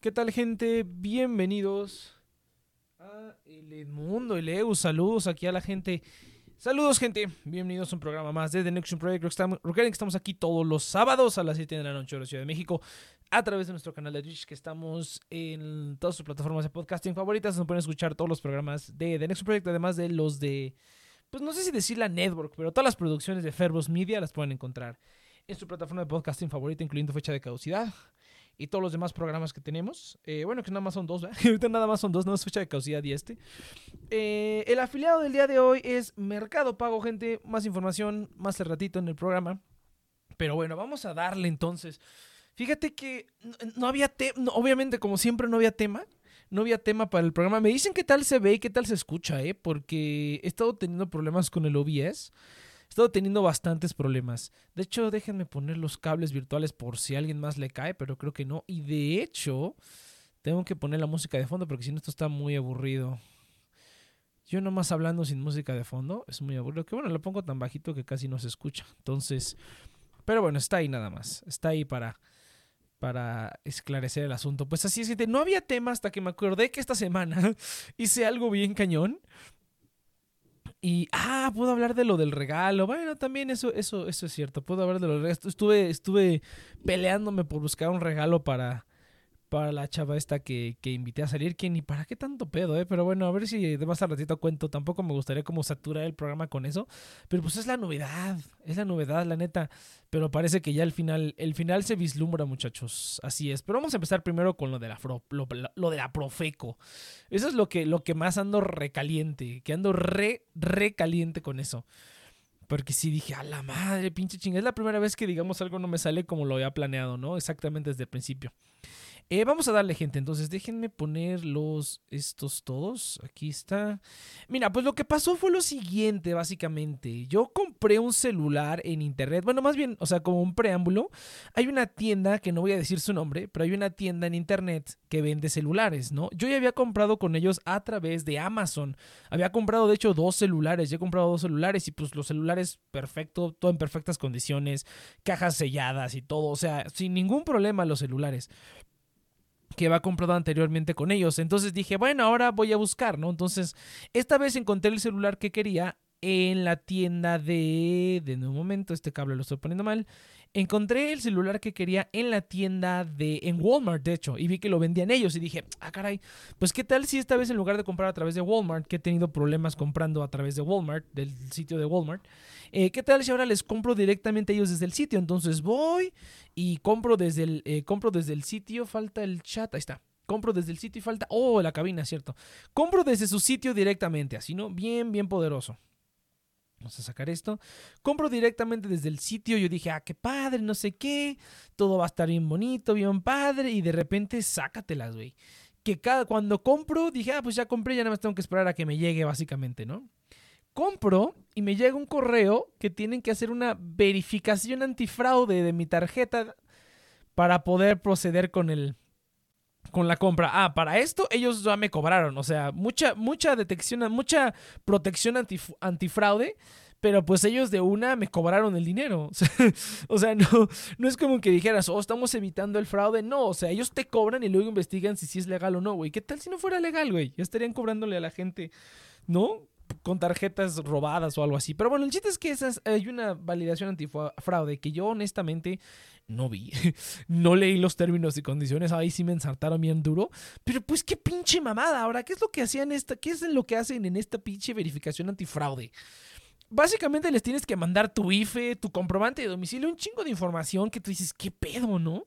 ¿Qué tal, gente? Bienvenidos a El Mundo, el EU. Saludos aquí a la gente. Saludos, gente. Bienvenidos a un programa más de The Next Project. Recuerden que estamos aquí todos los sábados a las 7 de la noche en la Ciudad de México a través de nuestro canal de Twitch, que estamos en todas sus plataformas de podcasting favoritas. Donde pueden escuchar todos los programas de The Next Project, además de los de, pues no sé si decir la network, pero todas las producciones de Ferbos Media las pueden encontrar en su plataforma de podcasting favorita, incluyendo fecha de caducidad y todos los demás programas que tenemos. Eh, bueno, que nada más son dos. Ahorita nada más son dos, no es fecha de caducidad y este. Eh, el afiliado del día de hoy es Mercado Pago, gente. Más información más al ratito en el programa. Pero bueno, vamos a darle entonces. Fíjate que no, había tema, obviamente como siempre no había tema. No había tema para el programa. Me dicen qué tal se ve y qué tal se escucha, ¿eh? Porque he estado teniendo problemas con el OBS. Estado teniendo bastantes problemas. De hecho, déjenme poner los cables virtuales por si a alguien más le cae, pero creo que no. Y de hecho, tengo que poner la música de fondo porque si no esto está muy aburrido. Yo nomás hablando sin música de fondo es muy aburrido. Que bueno, lo pongo tan bajito que casi no se escucha. Entonces, pero bueno, está ahí nada más. Está ahí para para esclarecer el asunto. Pues así es, no había tema hasta que me acordé que esta semana hice algo bien cañón. Y, ah, puedo hablar de lo del regalo. Bueno, también eso, eso, eso es cierto. Puedo hablar de lo del regalo. Estuve, estuve peleándome por buscar un regalo para, para la chava esta que, que invité a salir, que ni para qué tanto pedo, ¿eh? Pero bueno, a ver si de más al ratito cuento. Tampoco me gustaría como saturar el programa con eso. Pero pues es la novedad, es la novedad, la neta. Pero parece que ya el final, el final se vislumbra, muchachos. Así es. Pero vamos a empezar primero con lo de la, lo, de la Profeco. Eso es lo que, lo que más ando recaliente, que ando re, recaliente con eso. Porque sí dije, a la madre, pinche chingada. Es la primera vez que, digamos, algo no me sale como lo había planeado, ¿no? Exactamente desde el principio. Eh, vamos a darle gente, entonces déjenme poner los estos todos. Aquí está. Mira, pues lo que pasó fue lo siguiente, básicamente. Yo compré un celular en internet. Bueno, más bien, o sea, como un preámbulo. Hay una tienda, que no voy a decir su nombre, pero hay una tienda en internet que vende celulares, ¿no? Yo ya había comprado con ellos a través de Amazon. Había comprado, de hecho, dos celulares. Ya he comprado dos celulares y pues los celulares perfecto, todo en perfectas condiciones, cajas selladas y todo. O sea, sin ningún problema los celulares que había comprado anteriormente con ellos. Entonces dije, bueno, ahora voy a buscar, ¿no? Entonces, esta vez encontré el celular que quería en la tienda de... De un momento, este cable lo estoy poniendo mal. Encontré el celular que quería en la tienda de... En Walmart, de hecho, y vi que lo vendían ellos y dije, ah, caray, pues qué tal si esta vez en lugar de comprar a través de Walmart, que he tenido problemas comprando a través de Walmart, del sitio de Walmart, eh, ¿qué tal si ahora les compro directamente a ellos desde el sitio? Entonces voy y compro desde el, eh, compro desde el sitio, falta el chat, ahí está. Compro desde el sitio y falta, oh, la cabina, cierto. Compro desde su sitio directamente, así, ¿no? Bien, bien poderoso. Vamos a sacar esto. Compro directamente desde el sitio. Yo dije, ah, qué padre, no sé qué. Todo va a estar bien bonito, bien padre. Y de repente, sácatelas, güey. Que cada, cuando compro, dije, ah, pues ya compré, ya nada más tengo que esperar a que me llegue, básicamente, ¿no? compro y me llega un correo que tienen que hacer una verificación antifraude de mi tarjeta para poder proceder con el con la compra. Ah, para esto ellos ya me cobraron, o sea, mucha mucha detección, mucha protección antifraude, pero pues ellos de una me cobraron el dinero. o sea, no, no es como que dijeras, oh, estamos evitando el fraude. No, o sea, ellos te cobran y luego investigan si es legal o no, güey. ¿Qué tal si no fuera legal, güey? Ya estarían cobrándole a la gente, ¿no? Con tarjetas robadas o algo así. Pero bueno, el chiste es que esas, hay una validación antifraude que yo honestamente no vi. no leí los términos y condiciones. Ahí sí me ensartaron bien duro. Pero pues qué pinche mamada. Ahora, ¿qué es lo que hacían esta? ¿Qué es lo que hacen en esta pinche verificación antifraude? Básicamente les tienes que mandar tu IFE, tu comprobante de domicilio, un chingo de información que tú dices, ¿qué pedo, no?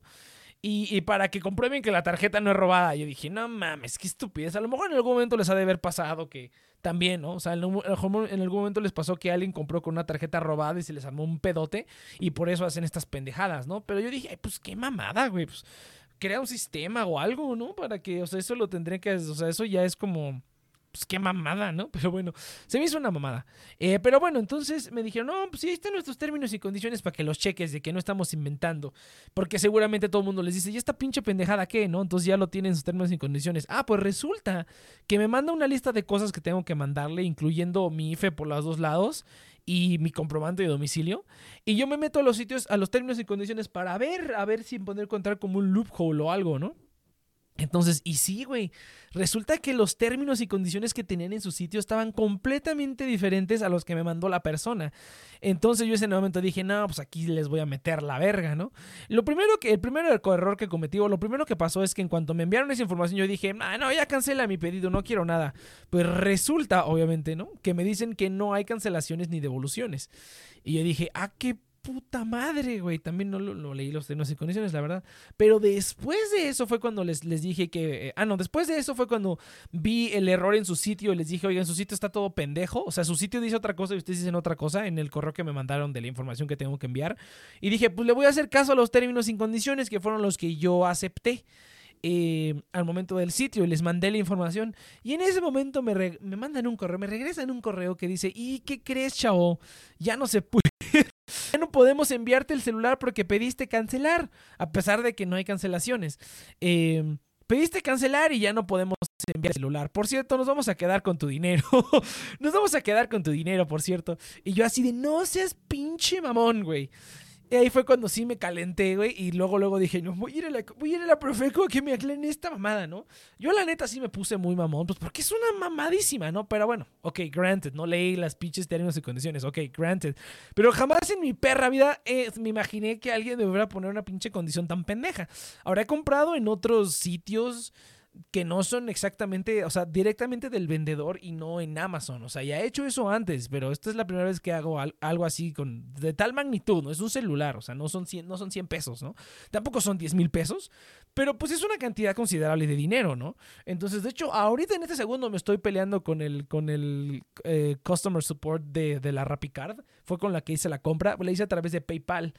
Y, para que comprueben que la tarjeta no es robada. Yo dije, no mames, qué estupidez. A lo mejor en algún momento les ha de haber pasado que también, ¿no? O sea, en, algún momento les pasó que alguien compró con una tarjeta robada y se les armó un pedote y por eso hacen estas pendejadas, ¿no? Pero yo dije, Ay, pues qué mamada, güey. Pues crea un sistema o algo, ¿no? Para que, o sea, eso lo tendría que, o sea, eso ya es como pues qué mamada, ¿no? Pero bueno, se me hizo una mamada. Eh, pero bueno, entonces me dijeron, no, pues sí, ahí están nuestros términos y condiciones para que los cheques de que no estamos inventando. Porque seguramente todo el mundo les dice, ¿y esta pinche pendejada qué, no? Entonces ya lo tienen sus términos y condiciones. Ah, pues resulta que me manda una lista de cosas que tengo que mandarle, incluyendo mi IFE por los dos lados y mi comprobante de domicilio. Y yo me meto a los sitios, a los términos y condiciones para ver, a ver si poder encontrar como un loophole o algo, ¿no? Entonces, y sí, güey, resulta que los términos y condiciones que tenían en su sitio estaban completamente diferentes a los que me mandó la persona. Entonces yo ese momento dije, no, pues aquí les voy a meter la verga, ¿no? Lo primero que, el primer error que cometí, o lo primero que pasó es que en cuanto me enviaron esa información, yo dije, ah, no, ya cancela mi pedido, no quiero nada. Pues resulta, obviamente, ¿no? Que me dicen que no hay cancelaciones ni devoluciones. Y yo dije, ah, qué puta madre, güey. También no lo, leí los términos y condiciones, la verdad. Pero después de eso fue cuando les, les dije que. Eh, ah, no, después de eso fue cuando vi el error en su sitio y les dije, oigan, su sitio está todo pendejo. O sea, su sitio dice otra cosa y ustedes dicen otra cosa en el correo que me mandaron de la información que tengo que enviar. Y dije, pues le voy a hacer caso a los términos y condiciones que fueron los que yo acepté. Eh, al momento del sitio y les mandé la información. Y en ese momento me, me mandan un correo, me regresan un correo que dice, ¿y qué crees, chavo? Ya no se puede. Ya no podemos enviarte el celular porque pediste cancelar, a pesar de que no hay cancelaciones. Em, pediste cancelar y ya no podemos enviar el celular. Por cierto, nos vamos a quedar con tu dinero. nos vamos a quedar con tu dinero, por cierto. Y yo así de, no seas pinche mamón, güey. Y ahí fue cuando sí me calenté, güey. Y luego, luego dije, no, voy a ir a la, voy a, ir a la Profeco que me aclaren esta mamada, ¿no? Yo, la neta, sí me puse muy mamón, pues porque es una mamadísima, ¿no? Pero bueno, ok, granted. No leí las pinches términos y condiciones, ok, granted. Pero jamás en mi perra vida eh, me imaginé que alguien me poner una pinche condición tan pendeja. Ahora he comprado en otros sitios que no son exactamente, o sea, directamente del vendedor y no en Amazon. O sea, ya he hecho eso antes, pero esta es la primera vez que hago algo así con de tal magnitud, ¿no? Es un celular, o sea, no son 100, no son 100 pesos, ¿no? Tampoco son 10 mil pesos, pero pues es una cantidad considerable de dinero, ¿no? Entonces, de hecho, ahorita en este segundo me estoy peleando con el, con el eh, customer support de, de la RappiCard. Fue con la que hice la compra, la hice a través de PayPal.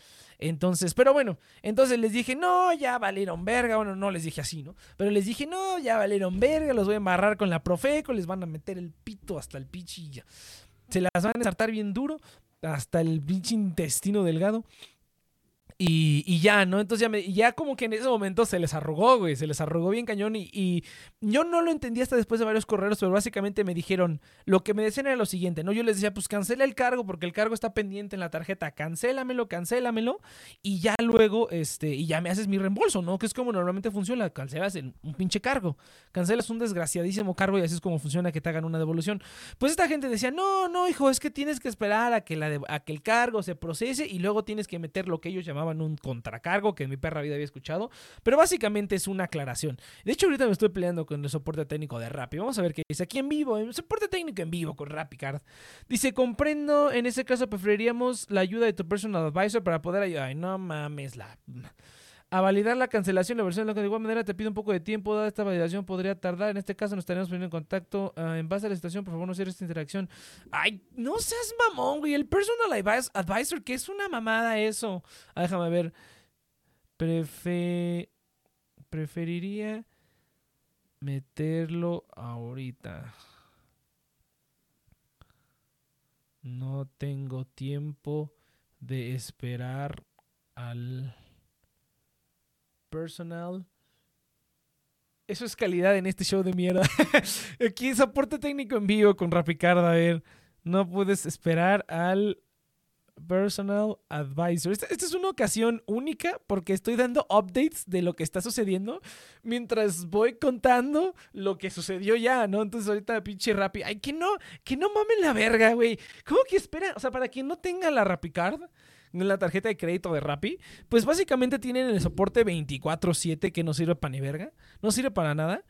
Entonces, pero bueno, entonces les dije, no, ya valieron verga. Bueno, no les dije así, ¿no? Pero les dije, no, ya valieron verga, los voy a embarrar con la Profeco, les van a meter el pito hasta el pichilla. Se las van a ensartar bien duro, hasta el pinche intestino delgado. Y, ya, ¿no? Entonces ya, me, ya como que en ese momento se les arrugó, güey, se les arrugó bien cañón y, yo no lo entendí hasta después de varios correos, pero básicamente me dijeron, lo que me decían era lo siguiente, ¿no? Yo les decía, pues cancela el cargo porque el cargo está pendiente en la tarjeta, cancélamelo, cancélamelo y ya luego, este, y ya me haces mi reembolso, ¿no? Que es como normalmente funciona, cancelas un pinche cargo, cancelas un desgraciadísimo cargo y así es como funciona que te hagan una devolución. Pues esta gente decía, no, no, hijo, es que tienes que esperar a que el cargo se procese y luego tienes que meter lo que ellos llamaban un contracargo que en mi perra vida había escuchado, pero básicamente es una aclaración. De hecho, ahorita me estoy peleando con el soporte técnico de Rappi. Vamos a ver qué dice aquí en vivo, en soporte técnico en vivo con RappiCard. Dice, comprendo, en ese caso preferiríamos la ayuda de tu personal advisor para poder ayudar. Ay, no mames, la a validar la cancelación la versión de igual manera te pido un poco de tiempo dada esta validación podría tardar. En este caso nos estaremos poniendo en contacto ah, en base a la situación por favor no cierres esta interacción. Ay no seas mamón güey. El personal advisor que es una mamada eso. Ah, déjame ver. Prefe preferiría meterlo ahorita. No tengo tiempo de esperar al personal. Eso es calidad en este show de mierda. Aquí soporte técnico en vivo con Rapicard. A ver, no puedes esperar al personal advisor. Esta, esta, es una ocasión única porque estoy dando updates de lo que está sucediendo mientras voy contando lo que sucedió ya, ¿no? Entonces ahorita pinche Rappi. Ay, que no, que no mamen la verga, güey. ¿Cómo que espera? O sea, para quien no tenga la Rapicard en la tarjeta de crédito de Rappi, pues básicamente tienen el soporte 24/7 que no sirve para ni verga, no sirve para nada.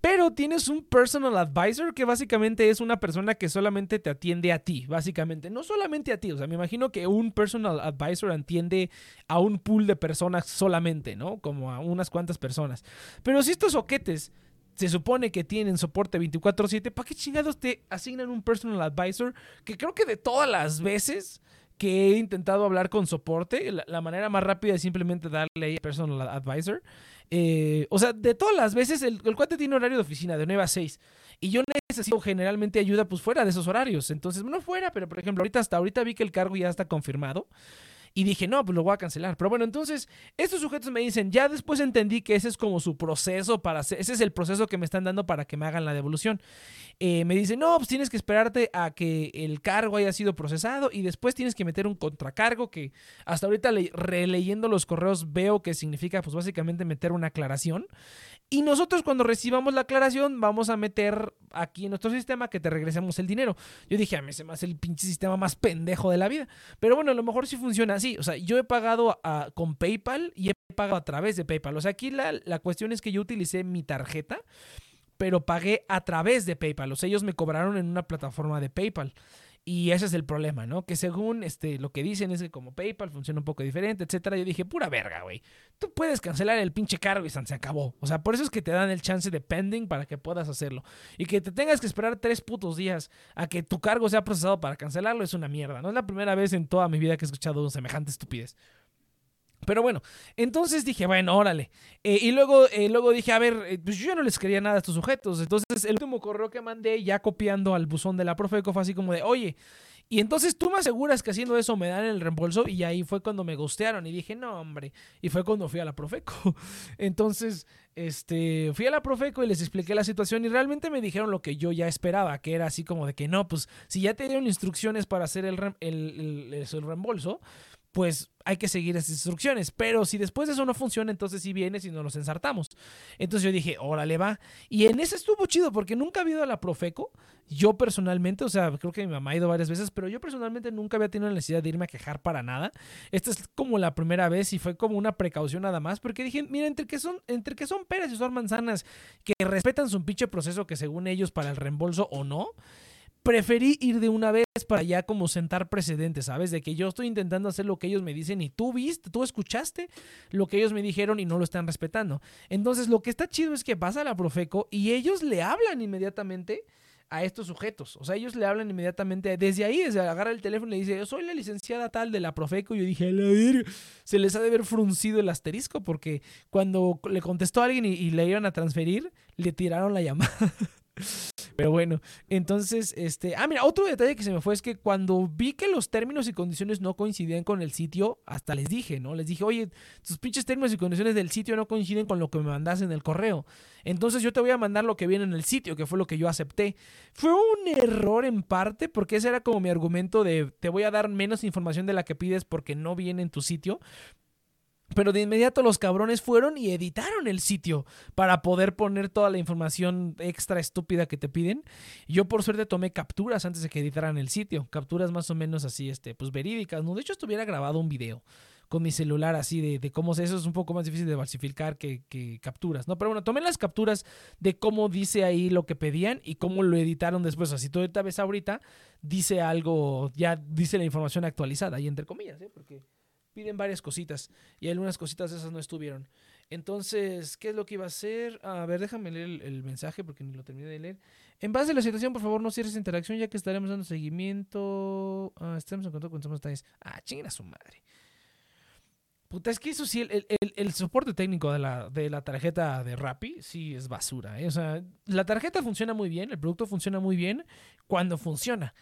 Pero tienes un personal advisor que básicamente es una persona que solamente te atiende a ti, básicamente. No solamente a ti, o sea, me imagino que un personal advisor atiende a un pool de personas solamente, ¿no? Como a unas cuantas personas. Pero si estos soquetes se supone que tienen soporte 24/7, ¿para qué chingados te asignan un personal advisor? Que creo que de todas las veces que he intentado hablar con soporte. La, manera más rápida es simplemente darle a personal advisor. Eh, o sea, de todas las veces, el, el, cuate tiene horario de oficina de 9 a 6. Y yo necesito generalmente ayuda pues fuera de esos horarios. Entonces, no fuera, pero por ejemplo, ahorita hasta ahorita vi que el cargo ya está confirmado. Y dije, no, pues lo voy a cancelar. Pero bueno, entonces, estos sujetos me dicen, ya después entendí que ese es como su proceso para hacer, ese es el proceso que me están dando para que me hagan la devolución. Eh, me dicen, no, pues tienes que esperarte a que el cargo haya sido procesado y después tienes que meter un contracargo que hasta ahorita releyendo los correos veo que significa pues básicamente meter una aclaración. Y nosotros cuando recibamos la aclaración vamos a meter aquí en nuestro sistema que te regresemos el dinero. Yo dije, a mí se me hace el pinche sistema más pendejo de la vida. Pero bueno, a lo mejor sí funciona así. O sea, yo he pagado con PayPal y he pagado a través de PayPal. O sea, aquí la, la cuestión es que yo utilicé mi tarjeta, pero pagué a través de PayPal. O sea, ellos me cobraron en una plataforma de PayPal. Y ese es el problema, ¿no? Que según este, lo que dicen es que como PayPal funciona un poco diferente, etcétera. Yo dije, pura verga, güey. Tú puedes cancelar el pinche cargo y se acabó. O sea, por eso es que te dan el chance de pending para que puedas hacerlo. Y que te tengas que esperar tres putos días a que tu cargo sea procesado para cancelarlo es una mierda. No es la primera vez en toda mi vida que he escuchado semejante estupidez. Pero bueno, entonces dije, bueno, órale. Eh, y luego, eh, luego dije, a ver, eh, pues yo ya no les quería nada a estos sujetos. Entonces, el último correo que mandé, ya copiando al buzón de la Profeco, fue así como de, oye, y entonces tú me aseguras que haciendo eso me dan el reembolso. Y ahí fue cuando me gustearon. Y dije, no, hombre. Y fue cuando fui a la Profeco. Entonces, este, fui a la Profeco y les expliqué la situación. Y realmente me dijeron lo que yo ya esperaba, que era así como de que no, pues si ya te dieron instrucciones para hacer el, el, el reembolso pues hay que seguir esas instrucciones. Pero si después de eso no funciona, entonces sí vienes y nos los ensartamos. Entonces yo dije, órale va. Y en ese estuvo chido porque nunca había ido a la Profeco. Yo personalmente, o sea, creo que mi mamá ha ido varias veces, pero yo personalmente nunca había tenido la necesidad de irme a quejar para nada. Esta es como la primera vez y fue como una precaución nada más, porque dije, mira, entre que son, entre que son peras y son manzanas, que respetan su pinche proceso que según ellos para el reembolso o no preferí ir de una vez para ya como sentar precedentes, ¿sabes? De que yo estoy intentando hacer lo que ellos me dicen y tú viste, tú escuchaste lo que ellos me dijeron y no lo están respetando. Entonces, lo que está chido es que pasa a la Profeco y ellos le hablan inmediatamente a estos sujetos. O sea, ellos le hablan inmediatamente desde ahí, desde agarra el teléfono y le dice, yo soy la licenciada tal de la Profeco. Y yo dije, la se les ha de haber fruncido el asterisco porque cuando le contestó a alguien y, y le iban a transferir, le tiraron la llamada. Pero bueno, entonces, este. Ah, mira, otro detalle que se me fue es que cuando vi que los términos y condiciones no coincidían con el sitio, hasta les dije, ¿no? Les dije, oye, tus pinches términos y condiciones del sitio no coinciden con lo que me mandas en el correo. Entonces yo te voy a mandar lo que viene en el sitio, que fue lo que yo acepté. Fue un error en parte, porque ese era como mi argumento de te voy a dar menos información de la que pides porque no viene en tu sitio. Pero de inmediato los cabrones fueron y editaron el sitio para poder poner toda la información extra estúpida que te piden. Yo por suerte tomé capturas antes de que editaran el sitio. Capturas más o menos así, este, pues verídicas. ¿no? De hecho, estuviera grabado un video con mi celular así de, de cómo eso es un poco más difícil de falsificar que, que, capturas, ¿no? Pero bueno, tomé las capturas de cómo dice ahí lo que pedían y cómo lo editaron después. Así tú ves ahorita, dice algo, ya dice la información actualizada, y entre comillas, ¿eh? Porque piden varias cositas y algunas cositas de esas no estuvieron. Entonces, ¿qué es lo que iba a hacer? A ver, déjame leer el, mensaje porque ni lo terminé de leer. En base a la situación, por favor, no cierres interacción ya que estaremos dando seguimiento. Ah, estamos en contacto con somos detalles. Ah, chinga su madre. Puta, es que eso sí, el, el, soporte técnico de la, de la, tarjeta de Rappi sí es basura. ¿eh? O sea, la tarjeta funciona muy bien, el producto funciona muy bien cuando funciona.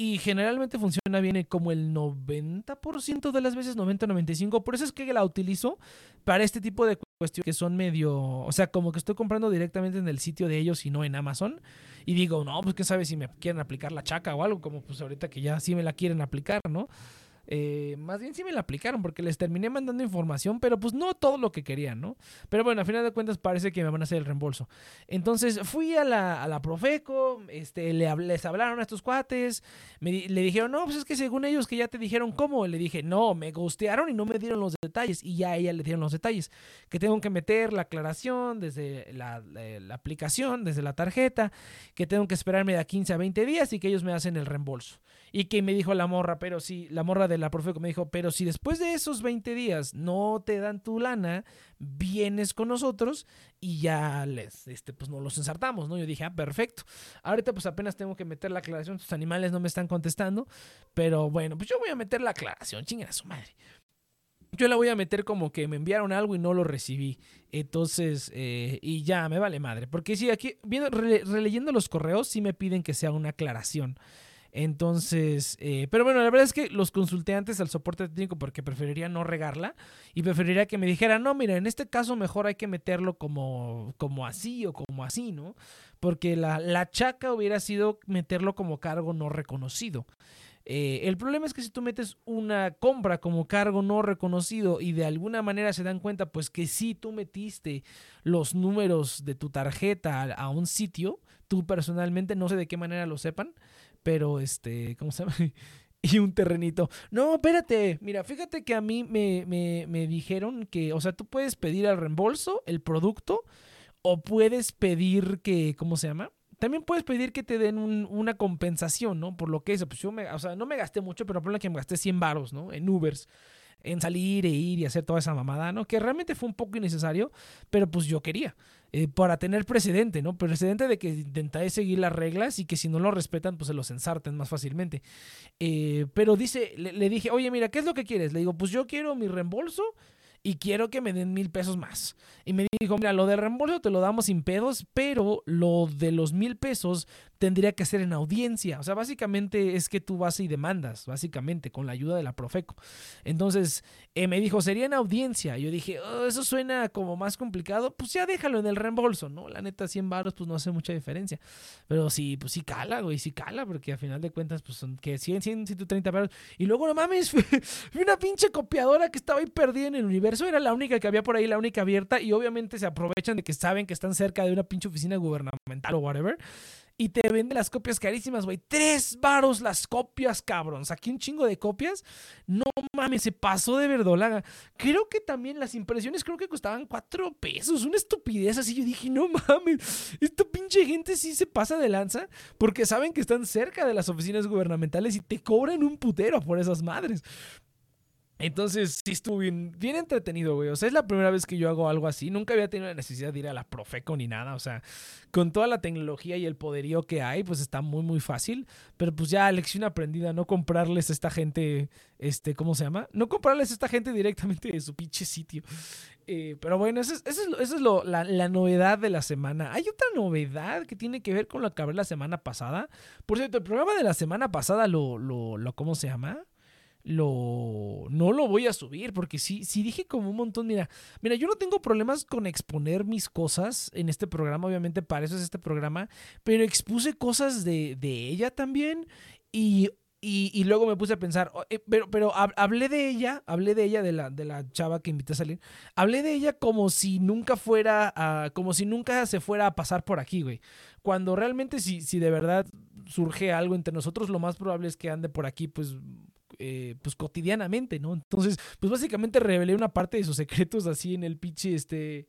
Y generalmente funciona bien como el 90% de las veces, 90-95%. Por eso es que la utilizo para este tipo de cuestiones que son medio... O sea, como que estoy comprando directamente en el sitio de ellos y no en Amazon. Y digo, no, pues quién sabe si me quieren aplicar la chaca o algo, como pues ahorita que ya sí me la quieren aplicar, ¿no? Eh, más bien sí me la aplicaron porque les terminé mandando información, pero pues no todo lo que querían, ¿no? Pero bueno, a final de cuentas parece que me van a hacer el reembolso. Entonces fui a la, a la Profeco, este, le, les hablaron a estos cuates, me, le dijeron, no, pues es que según ellos que ya te dijeron cómo, le dije, no, me gustearon y no me dieron los detalles y ya a ella le dieron los detalles, que tengo que meter la aclaración desde la, aplicación, desde la tarjeta, que tengo que esperarme de 15 a 20 días y que ellos me hacen el reembolso. Y que me dijo la morra, pero si, la morra de la Profeco me dijo, pero si después de esos 20 días no te dan tu lana, vienes con nosotros y ya les, este, pues no los ensartamos, ¿no? Yo dije, ah, perfecto. Ahorita pues apenas tengo que meter la aclaración, tus animales no me están contestando, pero bueno, pues yo voy a meter la aclaración, chinga a su madre. Yo la voy a meter como que me enviaron algo y no lo recibí. Entonces, eh, y ya, me vale madre. Porque si aquí, viendo, releyendo los correos, sí me piden que sea una aclaración. Entonces, eh, pero bueno, la verdad es que los consulté antes al soporte técnico porque preferiría no regarla y preferiría que me dijeran, no, mira, en este caso mejor hay que meterlo como, como así o como así, ¿no? Porque la, la chaca hubiera sido meterlo como cargo no reconocido. Eh, el problema es que si tú metes una compra como cargo no reconocido y de alguna manera se dan cuenta pues que si tú metiste los números de tu tarjeta a, un sitio, tú personalmente no sé de qué manera lo sepan, pero este, ¿cómo se llama? y un terrenito. No, espérate, mira, fíjate que a mí me, me, me dijeron que, o sea, tú puedes pedir el reembolso, el producto, o puedes pedir que, ¿cómo se llama? También puedes pedir que te den una compensación, ¿no? Por lo que es, pues yo me, o sea, no me gasté mucho, pero por lo que me gasté 100 varos, ¿no? En Ubers en salir e ir y hacer toda esa mamada, ¿no? Que realmente fue un poco innecesario, pero pues yo quería, eh, para tener precedente, ¿no? Precedente de que intenté seguir las reglas y que si no lo respetan, pues se los ensarten más fácilmente. Eh, pero dice, le, dije, oye, mira, ¿qué es lo que quieres? Le digo, pues yo quiero mi reembolso y quiero que me den mil pesos más. Y me dijo, mira, lo del reembolso te lo damos sin pedos, pero lo de los mil pesos tendría que ser en audiencia. O sea, básicamente es que tú vas y demandas, básicamente, con la ayuda de la Profeco. Entonces, eh, me dijo, sería en audiencia. Yo dije, oh, eso suena como más complicado. Pues ya déjalo en el reembolso, ¿no? La neta, 100 baros, pues no hace mucha diferencia. Pero sí, pues sí cala, güey, sí cala, porque a final de cuentas, pues son que 100, 100, 130 baros. Y luego, no mames, vi una pinche copiadora que estaba ahí perdida en el universo. Era la única que había por ahí, la única abierta. Y obviamente se aprovechan de que saben que están cerca de una pinche oficina gubernamental o whatever y te vende las copias carísimas, güey. Tres varos las copias, cabrón. Saqué un chingo de copias. No mames, se pasó de verdolaga. Creo que también las impresiones creo que costaban cuatro pesos. Una estupidez así. Yo dije, no mames, esta pinche gente sí se pasa de lanza porque saben que están cerca de las oficinas gubernamentales y te cobran un putero por esas madres. Entonces, sí estuvo bien, entretenido, güey. O sea, es la primera vez que yo hago algo así. Nunca había tenido la necesidad de ir a la Profeco ni nada. O sea, con toda la tecnología y el poderío que hay, pues está muy, muy fácil. Pero pues ya, lección aprendida, no comprarles a esta gente, este, ¿cómo se llama? No comprarles a esta gente directamente de su pinche sitio. Eh, pero bueno, esa es, es, lo, la, la, novedad de la semana. Hay otra novedad que tiene que ver con lo que hablé la semana pasada. Por cierto, el programa de la semana pasada lo, lo, lo ¿cómo se llama? Lo no lo voy a subir porque sí, sí dije como un montón, mira, mira, yo no tengo problemas con exponer mis cosas en este programa, obviamente para eso es este programa, pero expuse cosas de, de ella también y, y, luego me puse a pensar, oh, eh, pero, pero hablé de ella, hablé de ella, de la, de la chava que invité a salir, hablé de ella como si nunca fuera, como si nunca se fuera a pasar por aquí, güey. Cuando realmente si, si de verdad surge algo entre nosotros, lo más probable es que ande por aquí, pues eh, pues cotidianamente, ¿no? Entonces, pues básicamente revelé una parte de sus secretos así en el pinche, este...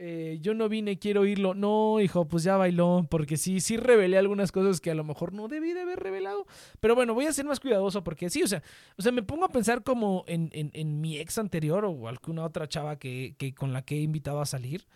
Eh, yo no vine, quiero oírlo. No, hijo, pues ya bailó, porque sí, sí revelé algunas cosas que a lo mejor no debí de haber revelado. Pero bueno, voy a ser más cuidadoso porque sí, o sea, o sea me pongo a pensar como en, en, en mi ex anterior o alguna otra chava que, que con la que he invitado a salir.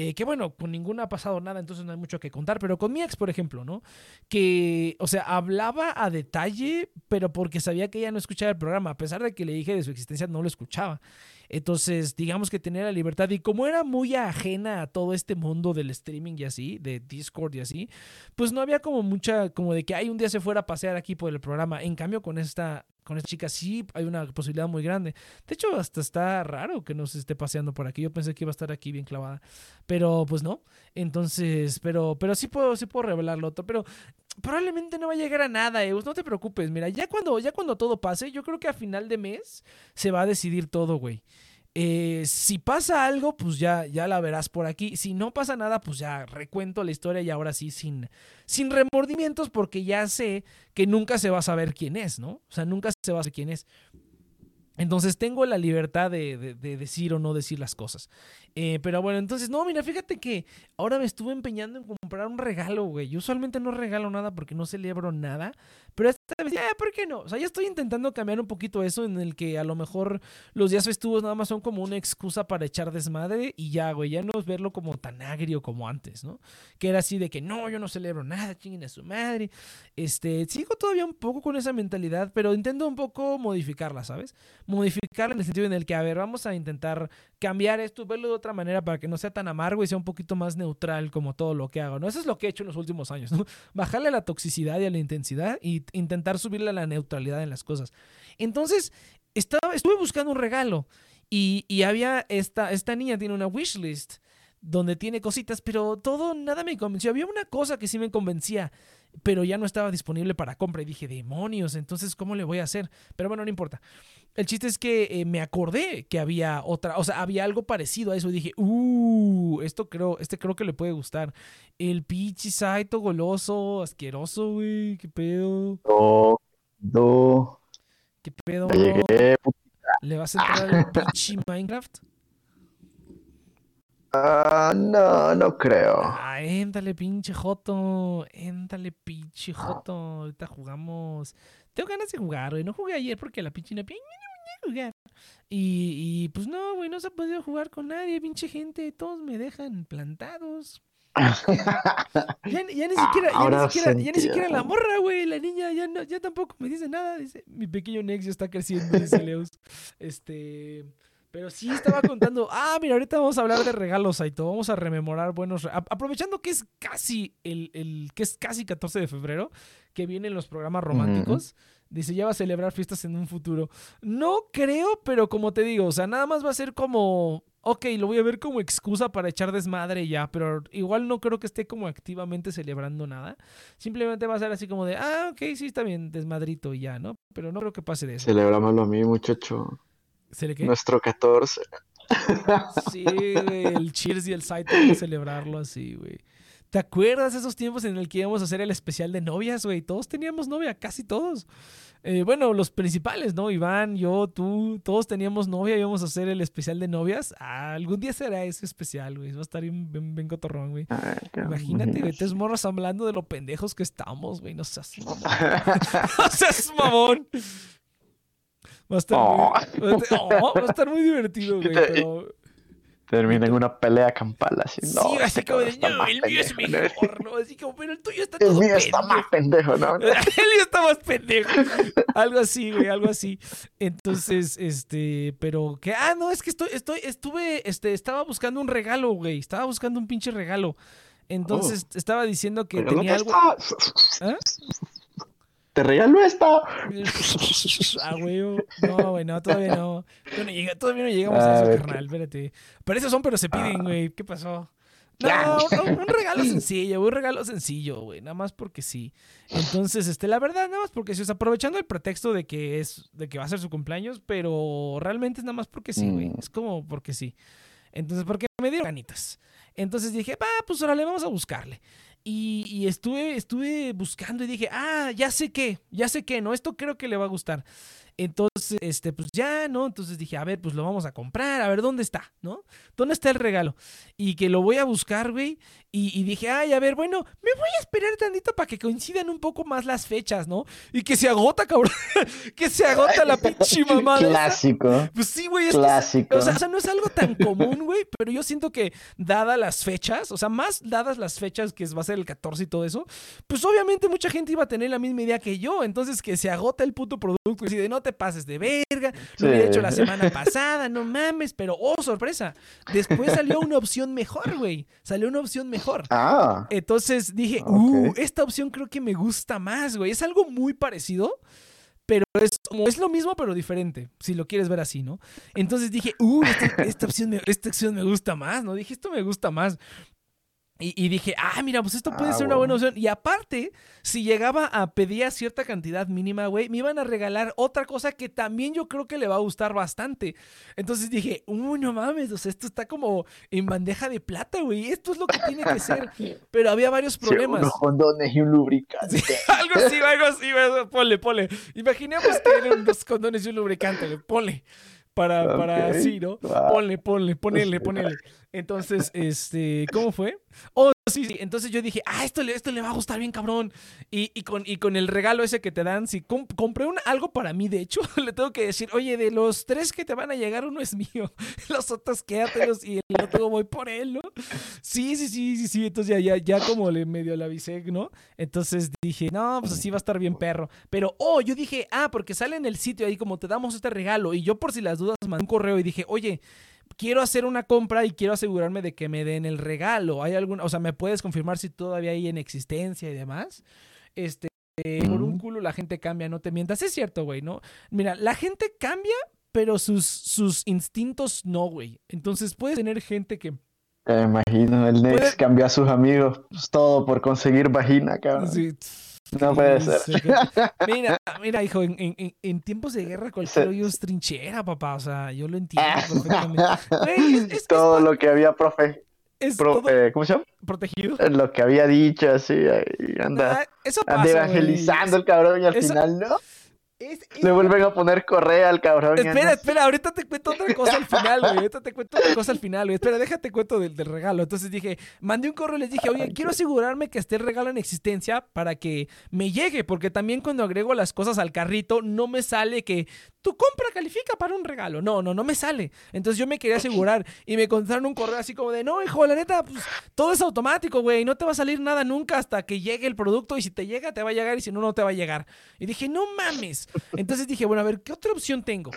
Eh, que bueno, con ninguna ha pasado nada, entonces no hay mucho que contar, pero con mi ex, por ejemplo, ¿no? Que, o sea, hablaba a detalle, pero porque sabía que ella no escuchaba el programa, a pesar de que le dije de su existencia, no lo escuchaba. Entonces, digamos que tenía la libertad y como era muy ajena a todo este mundo del streaming y así, de Discord y así, pues no había como mucha, como de que hay un día se fuera a pasear aquí por el programa. En cambio, con esta con esta chica sí hay una posibilidad muy grande. De hecho, hasta está raro que no se esté paseando por aquí. Yo pensé que iba a estar aquí bien clavada. Pero pues no. Entonces, pero, pero sí puedo, sí puedo revelarlo otro. Pero probablemente no va a llegar a nada, Eus. No te preocupes. Mira, ya cuando, ya cuando todo pase, yo creo que a final de mes se va a decidir todo, güey. Eh, si pasa algo, pues ya, ya la verás por aquí. Si no pasa nada, pues ya recuento la historia y ahora sí sin, sin remordimientos porque ya sé que nunca se va a saber quién es, ¿no? O sea, nunca se va a saber quién es. Entonces tengo la libertad de, decir o no decir las cosas. Eh, pero bueno, entonces, no, mira, fíjate que ahora me estuve empeñando en comprar un regalo, güey. Yo usualmente no regalo nada porque no celebro nada. Pero esta vez, ya, ¿por qué no? O sea, ya estoy intentando cambiar un poquito eso en el que a lo mejor los días festivos nada más son como una excusa para echar desmadre y ya, güey, ya no es verlo como tan agrio como antes, ¿no? Que era así de que no, yo no celebro nada, chinguen a su madre. Este, sigo todavía un poco con esa mentalidad, pero intento un poco modificarla, ¿sabes? Modificarlo en el sentido en el que, a ver, vamos a intentar cambiar esto, verlo de otra manera para que no sea tan amargo y sea un poquito más neutral como todo lo que hago, ¿no? Eso es lo que he hecho en los últimos años, ¿no? Bajarle la toxicidad y la intensidad y intentar subirle a la neutralidad en las cosas. Entonces, estaba, estuve buscando un regalo y, y había esta, esta niña tiene una wishlist donde tiene cositas, pero todo, nada me convenció. Había una cosa que sí me convencía, pero ya no estaba disponible para compra. Y dije, demonios, entonces, ¿cómo le voy a hacer? Pero bueno, no importa. El chiste es que eh, me acordé que había otra, o sea, había algo parecido a eso. Y dije, uh, esto creo, este creo que le puede gustar. El pichi saito goloso, asqueroso, güey, qué pedo. No, no. ¿Qué pedo? Llegué. ¿Le vas a entrar al pichi Minecraft? Ah, no, no creo. Ah, éntale, pinche Joto. Éntale, pinche Joto. Ahorita jugamos. Tengo ganas de jugar, güey. No jugué ayer porque la pinche no jugar. Y, y pues no, güey, no se ha podido jugar con nadie, pinche gente. Todos me dejan plantados. Ya, ni siquiera, ya, ni siquiera, ya ni siquiera la morra, güey, la niña ya no, ya tampoco me dice nada. Dice, mi pequeño Nexio está creciendo, dice Leus. Este. Pero sí estaba contando. Ah, mira, ahorita vamos a hablar de regalos, Saito. Vamos a rememorar buenos. Aprovechando que es casi el, el, que es casi 14 de febrero, que vienen los programas románticos. Dice, ya va a celebrar fiestas en un futuro. No creo, pero como te digo, o sea, nada más va a ser como. Ok, lo voy a ver como excusa para echar desmadre ya, pero igual no creo que esté como activamente celebrando nada. Simplemente va a ser así como de, ah, ok, sí, está bien, desmadrito y ya, ¿no? Pero no creo que pase de eso. Celebrámoslo a mí, muchacho. Nuestro 14. Sí, güey, el Cheers y el Site hay que celebrarlo así, güey. ¿Te acuerdas de esos tiempos en el que íbamos a hacer el especial de novias, güey? Todos teníamos novia, casi todos. Eh, bueno, los principales, ¿no? Iván, yo, tú, todos teníamos novia y íbamos a hacer el especial de novias. Ah, algún día será ese especial, güey. Va a estar bien, bien, cotorrón, güey. Imagínate, güey, tres morras hablando de lo pendejos que estamos, güey. No seas mamón. no seas mamón. Va a estar, muy, oh, va a estar muy divertido, güey, pero... Termina en una pelea campal así. No, sí, así como de, no, el mío es mejor, ¿no? Así como, pero el tuyo está todo El mío está más pendejo, ¿no? el mío está más pendejo. algo así, güey, algo así. Entonces, este, pero que, ah, no, es que estoy, estoy, estuve, este, estaba buscando un regalo, güey. Estaba buscando un pinche regalo. Entonces, oh. estaba diciendo que tenía algo. ¿Eh? ¿Te regalo esta? ah, güey. No, güey, no, todavía no. todavía no llegamos a, eso, carnal. Espérate. Para eso son, pero se piden, güey. ¿Qué pasó? No, un regalo sencillo, un regalo sencillo, güey, nada más porque sí. Entonces, este, la verdad, nada más porque sí, o sea, aprovechando el pretexto de que es, de que va a ser su cumpleaños, pero realmente es nada más porque sí, güey. Mm. Es como porque sí. Entonces, porque me dieron ganitas. Entonces dije, va, pues ahora le vamos a buscarle. Y, estuve, estuve buscando y dije, ah, ya sé qué, ya sé qué, ¿no? Esto creo que le va a gustar. Entonces, este, pues ya, ¿no? Entonces dije, a ver, pues lo vamos a comprar, a ver dónde está, ¿no? ¿Dónde está el regalo? Y que lo voy a buscar, güey. Y, dije, ay, a ver, bueno, me voy a esperar tantito para que coincidan un poco más las fechas, ¿no? Y que se agota, cabrón. que se agota la pinche mamada. Clásico. Pues sí, güey. Clásico. o, sea, o sea, no es algo tan común, güey, pero yo siento que, dadas las fechas, o sea, más dadas las fechas que va a ser el 14 y todo eso, pues obviamente mucha gente iba a tener la misma idea que yo. Entonces, que se agota el puto producto y de no te pases de verga, lo había hecho la semana pasada, no mames, pero oh, sorpresa. Después salió una opción mejor, güey. Salió una opción mejor. Ah. Entonces dije, uh, esta opción creo que me gusta más, güey. Es algo muy parecido, pero es como es lo mismo pero diferente, si lo quieres ver así, ¿no? Entonces dije, uh, esta, opción, me, esta opción me gusta más, ¿no? Dije, esto me gusta más. Y, dije, ah, mira, pues esto puede ah, ser una buena opción. Y aparte, si llegaba a pedir cierta cantidad mínima, güey, me iban a regalar otra cosa que también yo creo que le va a gustar bastante. Entonces dije, uy, no mames, o sea, esto está como en bandeja de plata, güey. Esto es lo que tiene que ser. Pero había varios problemas. unos condones y un lubricante. algo así, algo así, ponle, ponle. Imaginemos que eran unos condones y un lubricante, güey. Ponle para, para así, ¿no? Ponle, ponle, ponele, ponele. Entonces, este, ¿cómo fue? Sí, sí. Entonces yo dije, ah, esto esto le va a gustar bien, cabrón. Y, con, y con el regalo ese que te dan, si compré un, algo para mí, de hecho, le tengo que decir, oye, de los tres que te van a llegar, uno es mío. Los otros quédatelos y el otro voy por él, ¿no? Sí, sí, sí, sí, sí. Entonces ya, ya, ya como le medio le avisé, ¿no? Entonces dije, no, pues así va a estar bien perro. Pero, oh, yo dije, ah, porque sale en el sitio ahí como te damos este regalo. Y yo por si las dudas mandé un correo y dije, oye, quiero hacer una compra y quiero asegurarme de que me den el regalo. ¿Hay alguna, o sea, me puedes confirmar si todavía hay en existencia y demás? Este, por un culo la gente cambia, no te mientas. Es cierto, güey, ¿no? Mira, la gente cambia, pero sus, sus instintos no, güey. Entonces puedes tener gente que... Te imagino, el Nex cambió a sus amigos, pues, todo por conseguir vagina, cabrón. Sí. No puede ser. Mira, mira, hijo, en, en, en tiempos de guerra cualquier hoyo es trinchera, papá. O sea, yo lo entiendo perfectamente. es, todo lo que había profe. ¿Cómo se llama? Protegido. Lo que había dicho, así, anda, eso anda evangelizando el cabrón y al final, ¿no? Le vuelven a poner correa al cabrón. Espera, espera, ahorita te cuento otra cosa al final, güey. Ahorita te cuento otra cosa al final, güey. Espera, déjate cuento del, regalo. Entonces dije, mandé un correo y les dije, oye, quiero asegurarme que esté el regalo en existencia para que me llegue, porque también cuando agrego las cosas al carrito no me sale que tu compra califica para un regalo. No, no, no me sale. Entonces yo me quería asegurar y me contaron un correo así como de, no, hijo, la neta, pues todo es automático, güey. No te va a salir nada nunca hasta que llegue el producto y si te llega, te va a llegar y si no, no te va a llegar. Y dije, no mames. Entonces dije, bueno, a ver, ¿qué otra opción tengo?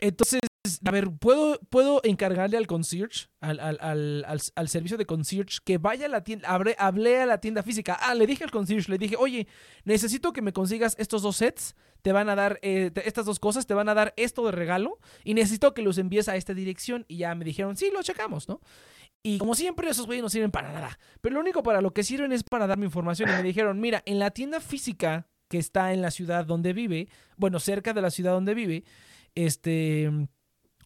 Entonces, a ver, ¿puedo, puedo encargarle al concierge, al, al, servicio de concierge, que vaya a la tienda, hablé, a la tienda física. Ah, le dije al concierge, le dije, oye, necesito que me consigas estos dos sets, te van a dar eh, estas dos cosas, te van a dar esto de regalo, y necesito que los envíes a esta dirección. Y ya me dijeron, sí, lo checamos, ¿no? Y como siempre, esos güeyes no sirven para nada. Pero lo único para lo que sirven es para darme información. Y me dijeron, mira, en la tienda física que está en la ciudad donde vive, bueno, cerca de la ciudad donde vive, este,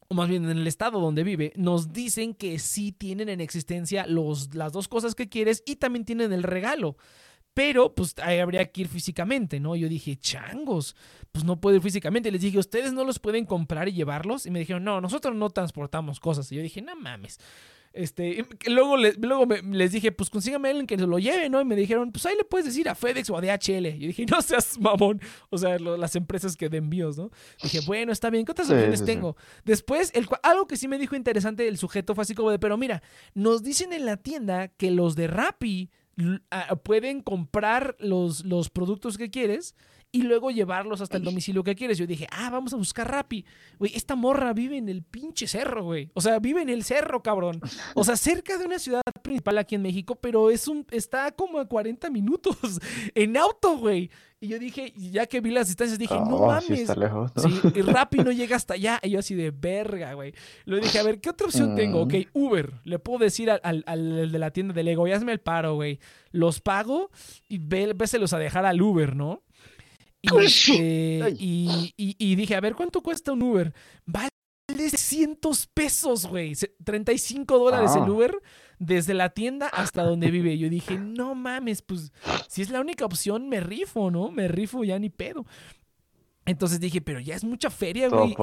o más bien en el estado donde vive, nos dicen que sí tienen en existencia los, las dos cosas que quieres y también tienen el regalo. Pero pues ahí habría que ir físicamente, ¿no? Yo dije, changos, pues no puedo ir físicamente. Les dije, ¿ustedes no los pueden comprar y llevarlos? Y me dijeron, no, nosotros no transportamos cosas. Y yo dije, no mames. Este, luego, luego les dije, pues consígame alguien que lo lleve, ¿no? Y me dijeron, pues ahí le puedes decir a FedEx o a DHL. Yo dije, no seas mamón. O sea, las empresas que de envíos, ¿no? dije, bueno, está bien, ¿qué otras opciones tengo? Después, el, algo que sí me dijo interesante el sujeto fue así como de, pero mira, nos dicen en la tienda que los de Rappi pueden comprar los, los productos que quieres y luego llevarlos hasta el domicilio que quieres. Yo dije, ah, vamos a buscar Rappi. Güey, esta morra vive en el pinche cerro, güey. O sea, vive en el cerro, cabrón. O sea, cerca de una ciudad principal aquí en México, pero es un, está como a 40 minutos en auto, güey. Y yo dije, ya que vi las distancias, dije, no oh, mames. Sí, está lejos, ¿no? sí, y Rappi no llega hasta allá. Y yo así de verga, güey. Le dije, a ver, ¿qué otra opción tengo? Ok, mm. Uber. Le puedo decir al, al, de la tienda de Lego, y hazme el paro, güey. Los pago y véselos a dejar al Uber, ¿no? Este, y, y, dije, a ver, ¿cuánto cuesta un Uber? Vale 600 pesos, güey. 35 dólares el ah. Uber desde la tienda hasta donde vive. Yo dije, no mames, pues si es la única opción, me rifo, ¿no? Me rifo ya ni pedo. Entonces dije, pero ya es mucha feria, güey.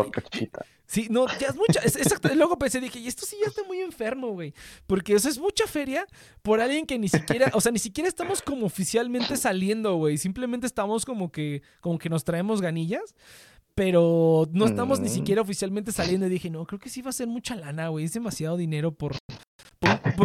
Sí, no, ya es mucha. exacto. Luego pensé, dije, y esto sí ya está muy enfermo, güey. Porque eso es mucha feria por alguien que ni siquiera, o sea, ni siquiera estamos como oficialmente saliendo, güey. Simplemente estamos como que, como que nos traemos ganillas. Pero no estamos ni mm. siquiera oficialmente saliendo. Y dije, no, creo que sí va a ser mucha lana, güey. Es demasiado dinero por,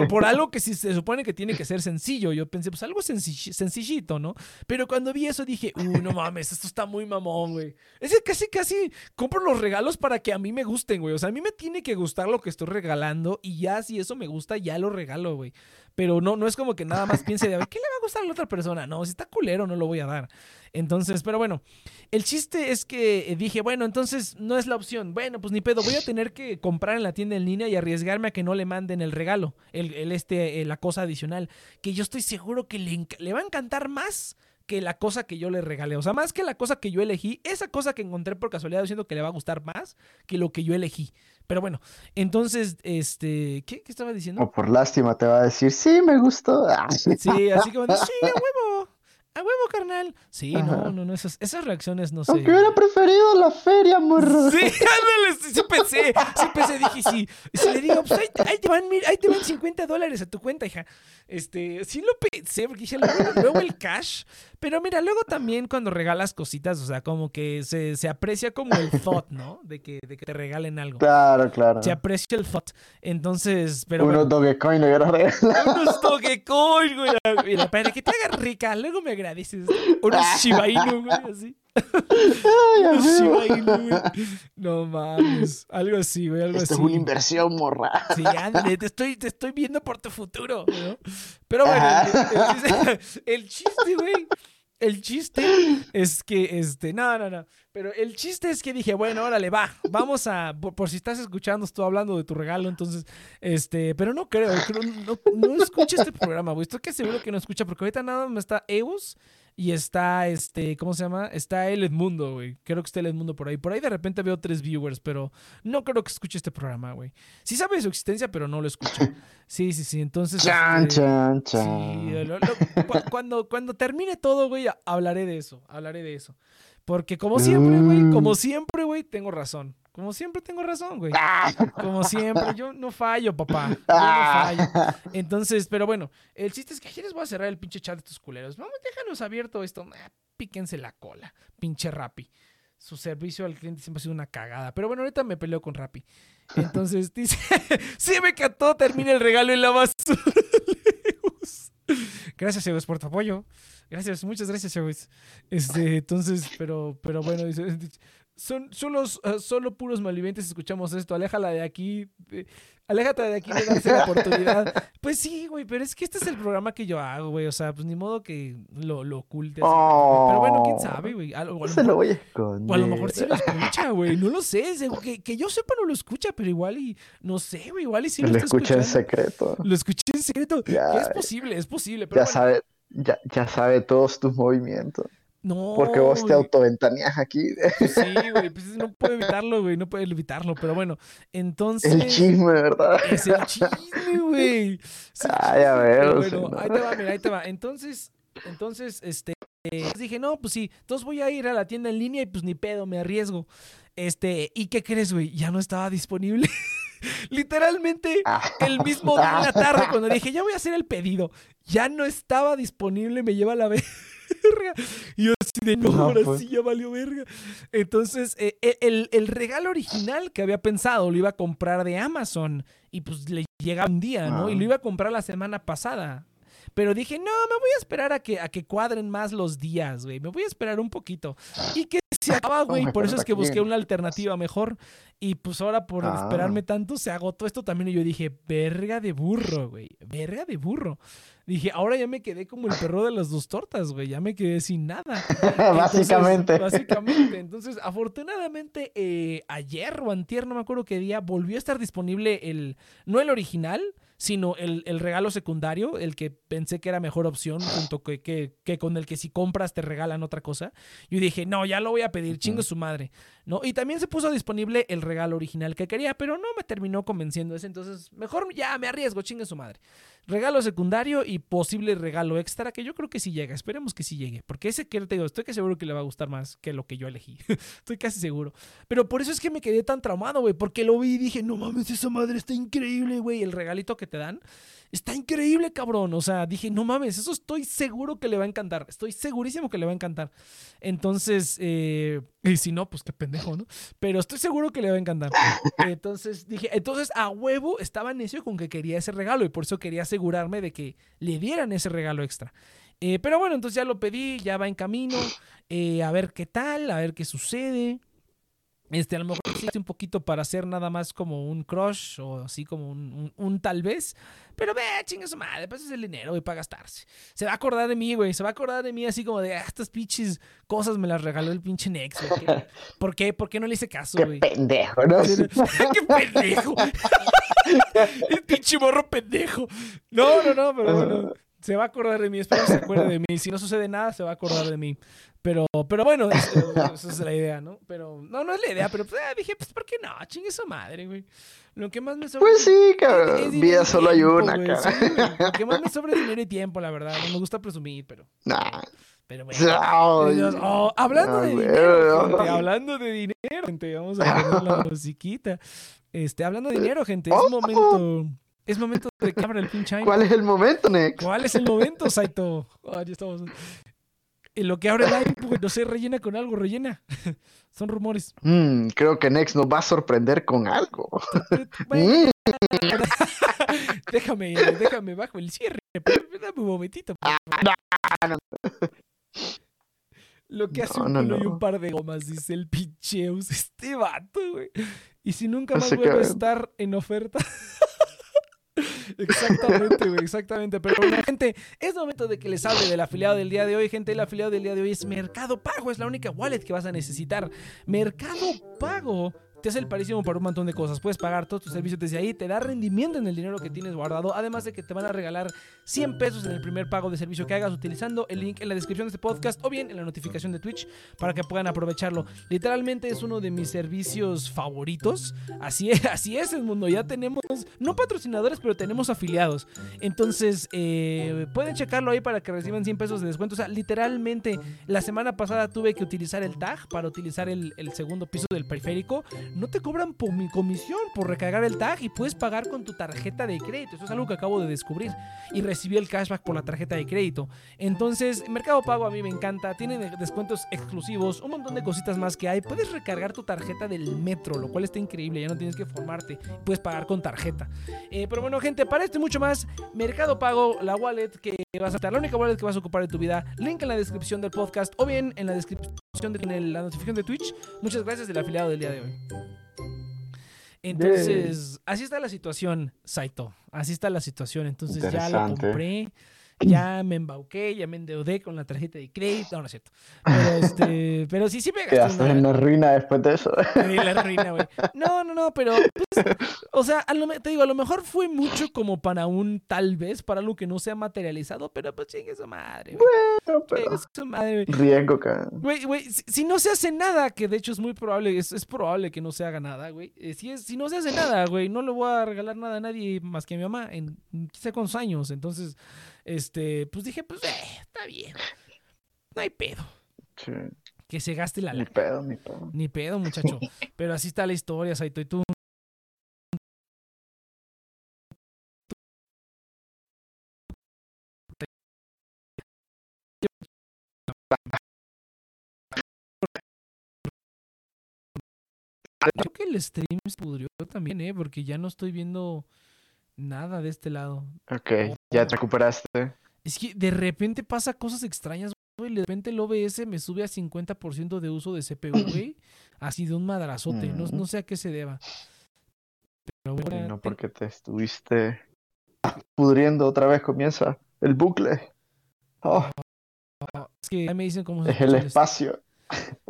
por, algo que sí se supone que tiene que ser sencillo. Yo pensé, pues algo sencillito, ¿no? Pero cuando vi eso dije, uy, no mames, esto está muy mamón, güey. Es que casi, casi compro los regalos para que a mí me gusten, güey. O sea, a mí me tiene que gustar lo que estoy regalando y ya si eso me gusta, ya lo regalo, güey. Pero no, no es como que nada más piense de, ¿qué le va a gustar a la otra persona? No, si está culero, no lo voy a dar. Entonces, pero bueno, el chiste es que eh, dije, bueno, entonces no es la opción. Bueno, pues ni pedo, voy a tener que comprar en la tienda en línea y arriesgarme a que no le manden el regalo, el, este, eh, la cosa adicional, que yo estoy seguro que le, le va a encantar más que la cosa que yo le regalé. O sea, más que la cosa que yo elegí, esa cosa que encontré por casualidad, siento que le va a gustar más que lo que yo elegí. Pero bueno, entonces, este, ¿qué, ¿Qué, estaba diciendo? O por lástima te va a decir, sí, me gustó. Sí, así como, sí, huevo. A huevo, carnal. Sí, no, no, no, esas, esas reacciones no sé. Aunque hubiera preferido la feria, morro. Sí, ándale, sí, pensé, sí pensé, dije, sí. Y si le digo, pues ahí, te van, ahí te van 50 dólares a tu cuenta, hija. Este, sí lo pensé, porque dije, luego, el cash. Pero mira, luego también cuando regalas cositas, o sea, como que se, se aprecia como el thought, ¿no? De que, de que te regalen algo. Claro, claro. Se aprecia el thought. Entonces, pero. Unos Dogecoin le hubiera regalado. Unos Dogecoin, güey. Mira, para que te haga rica, luego me agradeces. Unos Shiba Inu, güey, así. Unos Shiba Inu, güey. No mames. Algo así, güey, algo Esto así. es una inversión, morra. Sí, ándale, te estoy, te estoy viendo por tu futuro, ¿no? Pero bueno, el, el chiste, güey el chiste es que, este, no, no, no. Pero el chiste es que dije, bueno, órale, va, vamos a, por, si estás escuchando, estoy hablando de tu regalo, entonces, este, pero no creo, no, no, escucha este programa, güey. Estoy que seguro que no escucha, porque ahorita nada más está Eus y está, este, ¿cómo se llama? Está el Edmundo, güey. Creo que está el Edmundo por ahí. Por ahí de repente veo tres viewers, pero no creo que escuche este programa, güey. Sí sabe de su existencia, pero no lo escucha. Sí, sí, sí. Entonces. Chan, este, chan, chan. cuando, cuando termine todo, güey, hablaré de eso. Hablaré de eso. Porque como siempre, güey, como mm. siempre, güey, tengo razón. Como siempre tengo razón, güey. Ah. Como siempre, yo no fallo, papá. Yo no ah. fallo. Entonces, pero bueno, el chiste es que ayer les voy a cerrar el pinche chat de tus culeros. Vamos, déjanos abierto esto. Ah, píquense la cola, pinche Rappi. Su servicio al cliente siempre ha sido una cagada. Pero bueno, ahorita me peleo con Rappi. Entonces dice, sí me encantó, termina el regalo en la basura. Gracias, Sebas, por tu apoyo. Gracias, muchas gracias, Sebas. Este, entonces, pero, pero bueno, dice, son solo, uh, solo puros malvivientes escuchamos esto. Aléjala de aquí. aléjate de aquí de darse la oportunidad. Pues sí, güey, pero es que este es el programa que yo hago, güey. O sea, pues ni modo que lo, lo oculte. pero bueno, quién sabe, güey. A, lo, se lo voy a esconder. O a lo mejor sí lo escucha, güey. No lo sé. Que, que, yo sepa no lo escucha, pero igual y. No sé, güey. Igual y sí lo, lo escucha en secreto. Lo escuché en secreto. es posible, es posible. Pero ya, sabe, ya, ya sabe todos tus movimientos. No. Porque vos te autoventaneas aquí. Pues sí, güey, pues no puedo evitarlo, güey, no puedo evitarlo, pero bueno, entonces... El chisme, ¿verdad? Es el chisme, güey. Ay, a ver. Bueno, ahí te va, mira, ahí te va. Entonces, entonces, este, dije, no, pues sí, entonces voy a ir a la tienda en línea y pues ni pedo, me arriesgo. Este, ¿y qué crees, güey? Ya no estaba disponible. Literalmente ah. el mismo día en la tarde cuando dije, ya voy a hacer el pedido, ya no estaba disponible, me lleva a la vez. Y yo así de no, ahora pues. sí ya valió verga. Entonces, eh, eh, el, el, regalo original que había pensado lo iba a comprar de Amazon y pues le llega un día, ¿no? Y lo ah. iba a comprar la semana pasada. Pero dije, no, me voy a esperar a que, a que cuadren más los días, güey. Me voy a esperar un poquito. Y que se acaba, güey. Por eso es que busqué una alternativa mejor. Y pues ahora por ah. esperarme tanto se agotó esto también. Y yo dije, verga de burro, güey. Verga de burro. Dije, ahora ya me quedé como el perro de las dos tortas, güey. Ya me quedé sin nada. básicamente. Básicamente. Entonces, afortunadamente, eh, ayer o antier, no me acuerdo qué día, volvió a estar disponible el, no el original, sino el, el, regalo secundario, el que pensé que era mejor opción, junto que, que, que, con el que si compras te regalan otra cosa. Yo dije, no, ya lo voy a pedir, chingo su madre. ¿No? Y también se puso disponible el regalo original que quería, pero no me terminó convenciendo ese, entonces mejor ya me arriesgo, chingue su madre. Regalo secundario y posible regalo extra, que yo creo que sí llega, esperemos que sí llegue, porque ese que te digo, estoy que seguro que le va a gustar más que lo que yo elegí, estoy casi seguro. Pero por eso es que me quedé tan traumado, güey, porque lo vi y dije, no mames, esa madre está increíble, güey, el regalito que te dan. Está increíble, cabrón. O sea, dije, no mames, eso estoy seguro que le va a encantar. Estoy segurísimo que le va a encantar. Entonces, eh, y si no, pues qué pendejo, ¿no? Pero estoy seguro que le va a encantar. Entonces dije, entonces a huevo estaba necio con que quería ese regalo y por eso quería asegurarme de que le dieran ese regalo extra. Eh, pero bueno, entonces ya lo pedí, ya va en camino, eh, a ver qué tal, a ver qué sucede. Este, a lo mejor existe un poquito para hacer nada más como un crush o así como un, tal vez. Pero ve, chinga su madre, pues es el dinero, güey, para gastarse. Se va a acordar de mí, güey. Se va a acordar de mí así como de, ah, estas pinches cosas me las regaló el pinche Nex, ¿Por qué? ¿Por qué no le hice caso, güey? Qué pendejo, ¿no? ¡Qué pendejo! el pinche morro pendejo. No, no, no, pero bueno. Se va a acordar de mí, espero que se acuerde de mí. Si no sucede nada, se va a acordar de mí. Pero, pero bueno, esa es la idea, ¿no? Pero, no, no es la idea, pero pues, ah, dije, pues, ¿por qué no? Chingue su madre, güey. Lo que más me sobra. Pues sí, cabrón. Vida solo hay una, cabrón. lo que más me sobra es dinero y tiempo, la verdad. No me gusta presumir, pero. Nah. Pero bueno. Oh, hablando de dinero, gente, hablando de dinero, gente, vamos a poner la musiquita. Este, hablando de dinero, gente, es oh. momento. Es momento de que abra el pinche ¿Cuál es el momento, Nex? ¿Cuál es el momento, Saito? Oh, ya estamos. En lo que abre el pues, no sé, rellena con algo, rellena. Son rumores. Mm, creo que Nex nos va a sorprender con algo. Mm. déjame, déjame bajo el cierre. Dame un momentito. Ah, lo que hace un culo y un par de gomas, dice el pincheus. Este vato, güey. Y si nunca más vuelve a estar en oferta. Exactamente, güey, exactamente. Pero bueno, gente, es momento de que les hable del afiliado del día de hoy. Gente, el afiliado del día de hoy es Mercado Pago. Es la única wallet que vas a necesitar. Mercado Pago te hace el parísimo para un montón de cosas. Puedes pagar todos tus servicios desde ahí, te da rendimiento en el dinero que tienes guardado, además de que te van a regalar 100 pesos en el primer pago de servicio que hagas utilizando el link en la descripción de este podcast o bien en la notificación de Twitch para que puedan aprovecharlo. Literalmente es uno de mis servicios favoritos. Así es, así es el mundo. Ya tenemos, no patrocinadores, pero tenemos afiliados. Entonces, eh, pueden checarlo ahí para que reciban 100 pesos de descuento. O sea, literalmente la semana pasada tuve que utilizar el tag para utilizar el, el segundo piso del periférico no te cobran por mi comisión por recargar el tag y puedes pagar con tu tarjeta de crédito. Eso es algo que acabo de descubrir. Y recibí el cashback por la tarjeta de crédito. Entonces, Mercado Pago a mí me encanta. Tienen descuentos exclusivos, un montón de cositas más que hay. Puedes recargar tu tarjeta del metro, lo cual está increíble. Ya no tienes que formarte. Puedes pagar con tarjeta. Eh, pero bueno, gente, para esto y mucho más, Mercado Pago, la wallet que vas a estar, la única wallet que vas a ocupar en tu vida. Link en la descripción del podcast o bien en la descripción de la notificación de Twitch. Muchas gracias del afiliado del día de hoy. Entonces, así está la situación, Saito. Así está la situación. Entonces ya lo compré ya me embauqué, ya me endeudé con la tarjeta de crédito, no, no es cierto. Pero, este, pero sí, sí me gasté. En la ruina después de eso. La ruina, güey. No, no, no, pero, pues, o sea, te digo, a lo mejor fue mucho como para un tal vez, para algo que no se ha materializado, pero pues chingue su madre. Bueno, pero... su madre. Riesgo, Güey, güey, si, no se hace nada, que de hecho es muy probable, es, es probable que no se haga nada, güey. Eh, si, es, si no se hace nada, güey, no le voy a regalar nada a nadie más que a mi mamá en quizá con años, entonces este, pues dije, pues, eh, está bien. No hay pedo. Sí. Que se gaste la Ni pedo, ni pedo. Ni pedo, muchacho. Pero así está la historia, Saito. Y tú. Creo que el stream se pudrió también, ¿eh? Porque ya no estoy viendo Nada de este lado. Ok, ya te recuperaste. Es que de repente pasa cosas extrañas, güey. De repente el OBS me sube a 50% de uso de CPU, güey. Así de un madrazote. No, no, sé a qué se deba. Pero bueno. No, porque te estuviste pudriendo otra vez. Comienza el bucle. Oh. Es que ya me dicen cómo Es el espacio.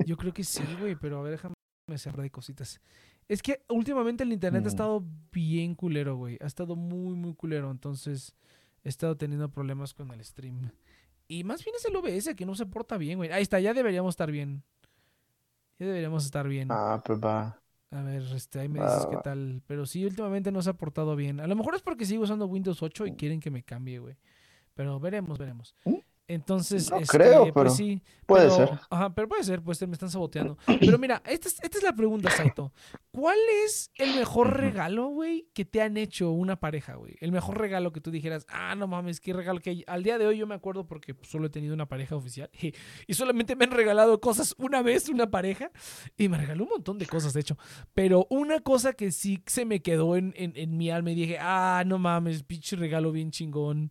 Yo creo que sí, güey. Pero a ver, déjame cerrar de cositas. Es que últimamente el internet ha estado bien culero, güey. Ha estado muy, muy culero. Entonces he estado teniendo problemas con el stream. Y más bien es el OBS que no se porta bien, güey. Ahí está, ya deberíamos estar bien. Ya deberíamos estar bien. Ah, pues va. A ver, este, ahí me dices qué tal. Pero sí, últimamente no se ha portado bien. A lo mejor es porque sigo usando Windows 8 y mm. quieren que me cambie, güey. Pero veremos, veremos. ¿Mm? Entonces, no este, creo, pues pero sí. Puede ser. Ajá, pero puede ser, pues me están saboteando. Pero mira, esta es, esta es la pregunta, Saito. ¿Cuál es el mejor regalo, güey, que te han hecho una pareja, güey? El mejor regalo que tú dijeras, ah, no mames, qué regalo que al día de hoy yo me acuerdo porque solo he tenido una pareja oficial y, solamente me han regalado cosas una vez una pareja y me regaló un montón de cosas, de hecho. Pero una cosa que sí se me quedó en, en, en mi alma y dije, ah, no mames, pinche regalo bien chingón.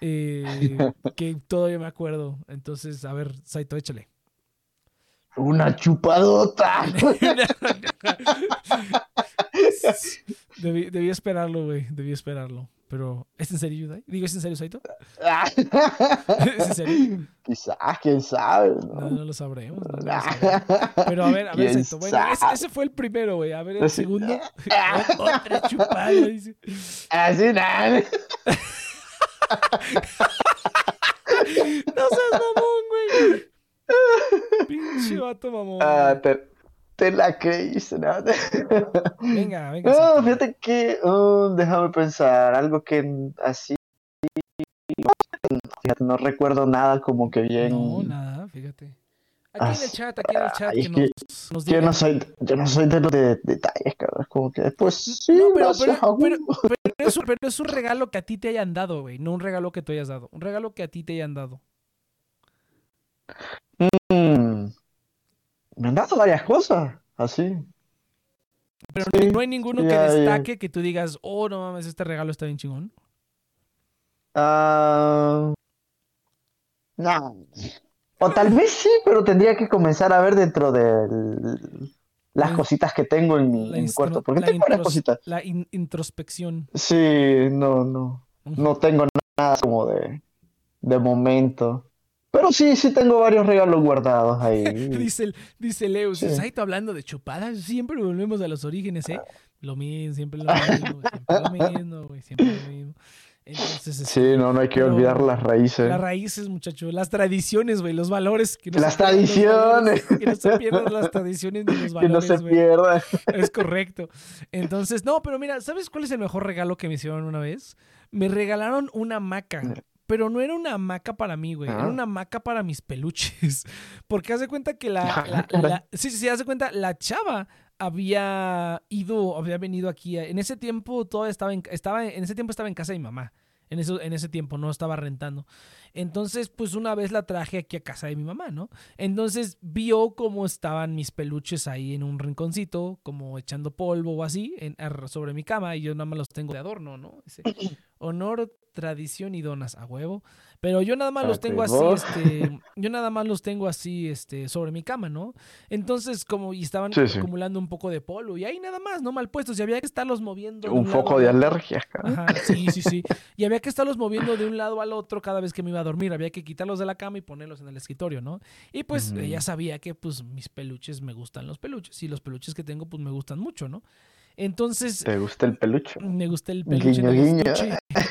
Eh, que todavía me acuerdo. Entonces, a ver, Saito, échale. Una chupadota. debí, esperarlo, güey. Debí esperarlo. Pero, ¿es en serio, Yudai? Digo, ¿es en serio, Saito? ¿Es en serio? Quizás, quién sabe. No, no, lo, sabremos, Pero a ver, a ver, Saito. Bueno, ese, fue el primero, güey. A ver, el segundo. Otra chupada, dice. Así nada. No seas mamón, güey. Pinche vato mamón. Ah, te, te la creíste, ¿no? venga, venga. Fíjate que, um, déjame pensar, algo que así. Fíjate, no recuerdo nada como que bien. No, nada, fíjate. Aquí en el chat, aquí en el chat, que nos, nos. Yo no soy, yo no soy de los de, detalles, cabrón. Como que pues después. Sí, no, pero, pero, pero, pero, es, pero, es, un regalo que a ti te hayan dado, güey. No un regalo que tú hayas dado. Un regalo que a ti te hayan dado. Mm, me han dado varias cosas, así. Pero no hay ninguno que destaque que tú digas, oh, no mames, este regalo está bien chingón. Ah. no. O tal vez sí, pero tendría que comenzar a ver dentro de las cositas que tengo en mi, cuarto. Porque tengo varias cositas. La introspección. Sí, no, no. No tengo nada como de, de momento. Pero sí, sí tengo varios regalos guardados ahí. dice, dice Leo, sí. Saito hablando de chupadas, siempre volvemos a los orígenes, ¿eh? Lo mismo, siempre lo mismo, siempre lo mismo, güey, siempre lo mismo. Entonces, sí, este, no, no hay que olvidar las raíces. Las raíces, muchachos, las tradiciones, güey, los valores. Que no las tradiciones. que no se pierdan las tradiciones ni los valores. Que no se pierdan. Es correcto. Entonces, no, pero mira, ¿sabes cuál es el mejor regalo que me hicieron una vez? Me regalaron una hamaca. Pero no era una hamaca para mí, güey. Era ah. una hamaca para mis peluches. Porque haz de cuenta que la, la, Sí, sí, sí, haz de cuenta, la chava había ido, había venido aquí. En ese tiempo todo estaba en, estaba, en ese tiempo estaba en casa de mi mamá. En, eso, en ese tiempo no estaba rentando. Entonces, pues una vez la traje aquí a casa de mi mamá, ¿no? Entonces vio cómo estaban mis peluches ahí en un rinconcito, como echando polvo o así, en, sobre mi cama, y yo nada más los tengo de adorno, ¿no? Honor, tradición y donas a huevo. Pero yo nada más los tengo así, este, yo nada más los tengo así, este, sobre mi cama, ¿no? Entonces, como, y estaban acumulando un poco de polvo, y ahí nada más, ¿no? Mal puestos, y había que estarlos moviendo. Un, foco de alergia, Ajá, sí, sí, sí. Y había que estarlos moviendo de un lado al otro cada vez que me iba a dormir, había que quitarlos de la cama y ponerlos en el escritorio, ¿no? Y pues ella sabía que, pues, mis peluches me gustan los peluches, y los peluches que tengo, pues, me gustan mucho, ¿no? Entonces. ¿Te gusta el peluche? Me gusta el peluche. Guiño, guiño.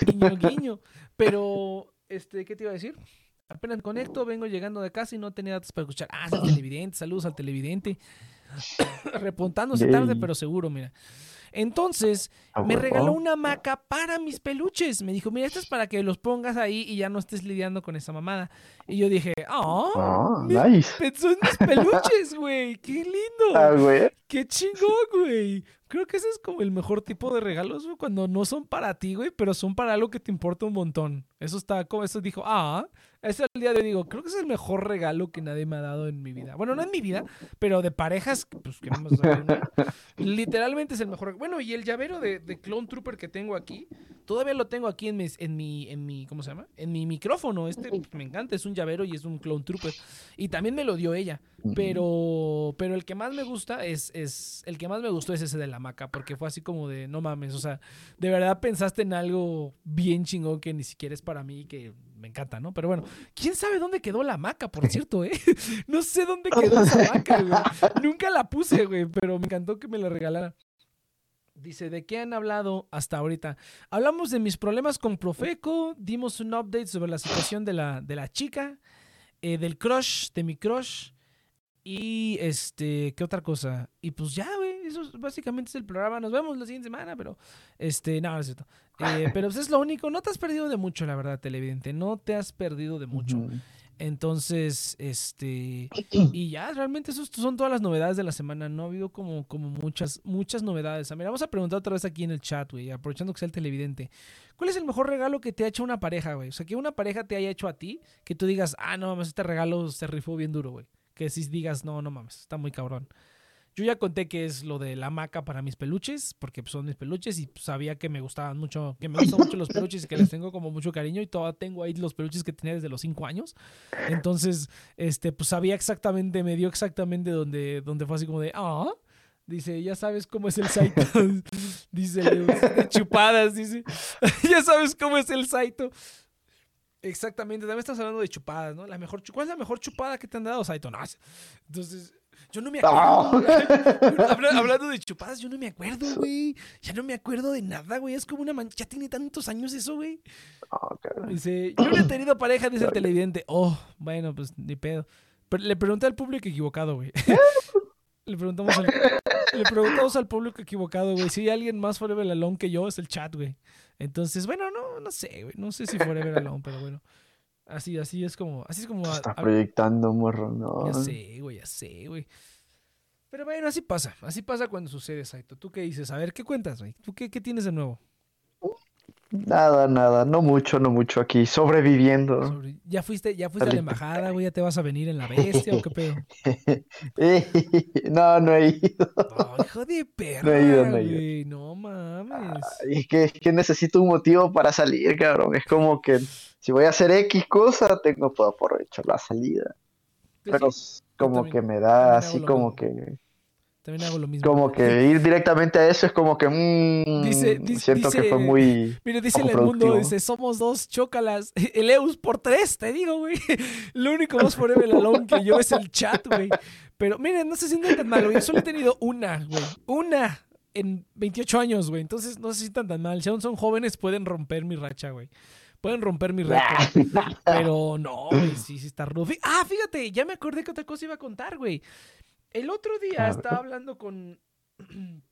Guiño, guiño. Pero este, ¿qué te iba a decir? Apenas conecto, vengo llegando de casa y no tenía datos para escuchar. Ah, es el televidente, saludos al televidente. Repuntándose tarde, pero seguro, mira. Entonces, me regaló una hamaca para mis peluches. Me dijo, mira, esto es para que los pongas ahí y ya no estés lidiando con esa mamada. Y yo dije, oh, nice. Son mis peluches, güey. Qué lindo. Ah, güey. Qué chingón, güey. Creo que ese es como el mejor tipo de regalos, güey, cuando no son para ti, güey, pero son para algo que te importa un montón. Eso está como, eso dijo, ah, ese el día de hoy digo, creo que es el mejor regalo que nadie me ha dado en mi vida. Bueno, no en mi vida, pero de parejas, pues que no me Literalmente es el mejor. Bueno, y el llavero de, de, Clone Trooper que tengo aquí, todavía lo tengo aquí en mi, en mi, en mi, ¿cómo se llama? En mi micrófono. Este me encanta, es un llavero y es un Clone Trooper. Y también me lo dio ella. Pero, pero el que más me gusta es, es, el que más me gustó es ese de la maca, porque fue así como de, no mames, o sea, de verdad pensaste en algo bien chingón que ni siquiera es para mí, que me encanta, ¿no? Pero bueno, ¿quién sabe dónde quedó la maca, por cierto, eh? No sé dónde quedó esa maca, güey. Nunca la puse, güey, pero me encantó que me la regalara. Dice, ¿de qué han hablado hasta ahorita? Hablamos de mis problemas con Profeco, dimos un update sobre la situación de la, de la chica, eh, del crush, de mi crush, y este, ¿qué otra cosa? Y pues ya, güey, eso básicamente es el programa. Nos vemos la siguiente semana, pero este, no, no es cierto. Eh, pero pues es lo único, no te has perdido de mucho, la verdad, televidente. No te has perdido de mucho. Entonces, este, y ya, realmente eso son todas las novedades de la semana. No ha habido como, como muchas, muchas novedades. A ver, vamos a preguntar otra vez aquí en el chat, güey, aprovechando que sea el televidente. ¿Cuál es el mejor regalo que te ha hecho una pareja, güey? O sea, que una pareja te haya hecho a ti, que tú digas, ah, no mames, este regalo se rifó bien duro, güey que si digas, no, no mames, está muy cabrón. Yo ya conté que es lo de la maca para mis peluches, porque pues, son mis peluches y sabía que me gustaban mucho, que me gustan mucho los peluches y que les tengo como mucho cariño y todavía tengo ahí los peluches que tenía desde los cinco años. Entonces, este, pues sabía exactamente, me dio exactamente donde, donde fue así como de, ah, dice, ya sabes cómo es el Saito. dice, chupadas, dice, ya sabes cómo es el Saito. Exactamente, también estás hablando de chupadas, ¿no? La mejor, ¿Cuál es la mejor chupada que te han dado, Saito? No, entonces, yo no me acuerdo. hablando de chupadas, yo no me acuerdo, güey. Ya no me acuerdo de nada, güey. Es como una mancha. Ya tiene tantos años eso, güey. Dice, yo no he tenido pareja, dice el televidente. Oh, bueno, pues ni pedo. le pregunté al público equivocado, güey. le, preguntamos al, le preguntamos al público equivocado, güey. Si hay alguien más Forever Alone que yo, es el chat, güey. Entonces, bueno, no, no sé, güey. No sé si Forever Alone, pero bueno. Así, así es como. Así es como. Está proyectando, morro, no. Ya sé, güey, ya sé, güey. Pero bueno, así pasa. Así pasa cuando sucede, Saito. ¿Tú qué dices? A ver, ¿qué cuentas, güey? ¿Tú qué, qué tienes de nuevo? Nada, nada, no mucho, no mucho aquí, sobreviviendo. ¿Ya fuiste, ya fuiste a la embajada, güey? ¿Ya te vas a venir en la bestia o qué pedo? no, no he ido. hijo de perra, no he ido, no he ido. No mames. es, que, es que necesito un motivo para salir, cabrón. Es como que si voy a hacer X cosa, tengo todo aprovechar la salida. Pues Pero como que me da así como que también hago lo mismo. Como que ir directamente a eso es como que. Mmm, dice, siento que fue muy. Mire, dice el mundo: dice, somos dos chócalas. El Eus por tres, te digo, güey. Lo único más forever alone que yo es el chat, güey. Pero miren, no se sientan tan mal, Yo solo he tenido una, güey. Una en 28 años, güey. Entonces no se sientan tan mal. Si aún son jóvenes, pueden romper mi racha, güey. Pueden romper mi racha. pero no, güey, sí, sí está rudo. Ah, fíjate, ya me acordé que otra cosa iba a contar, güey. El otro día estaba hablando con.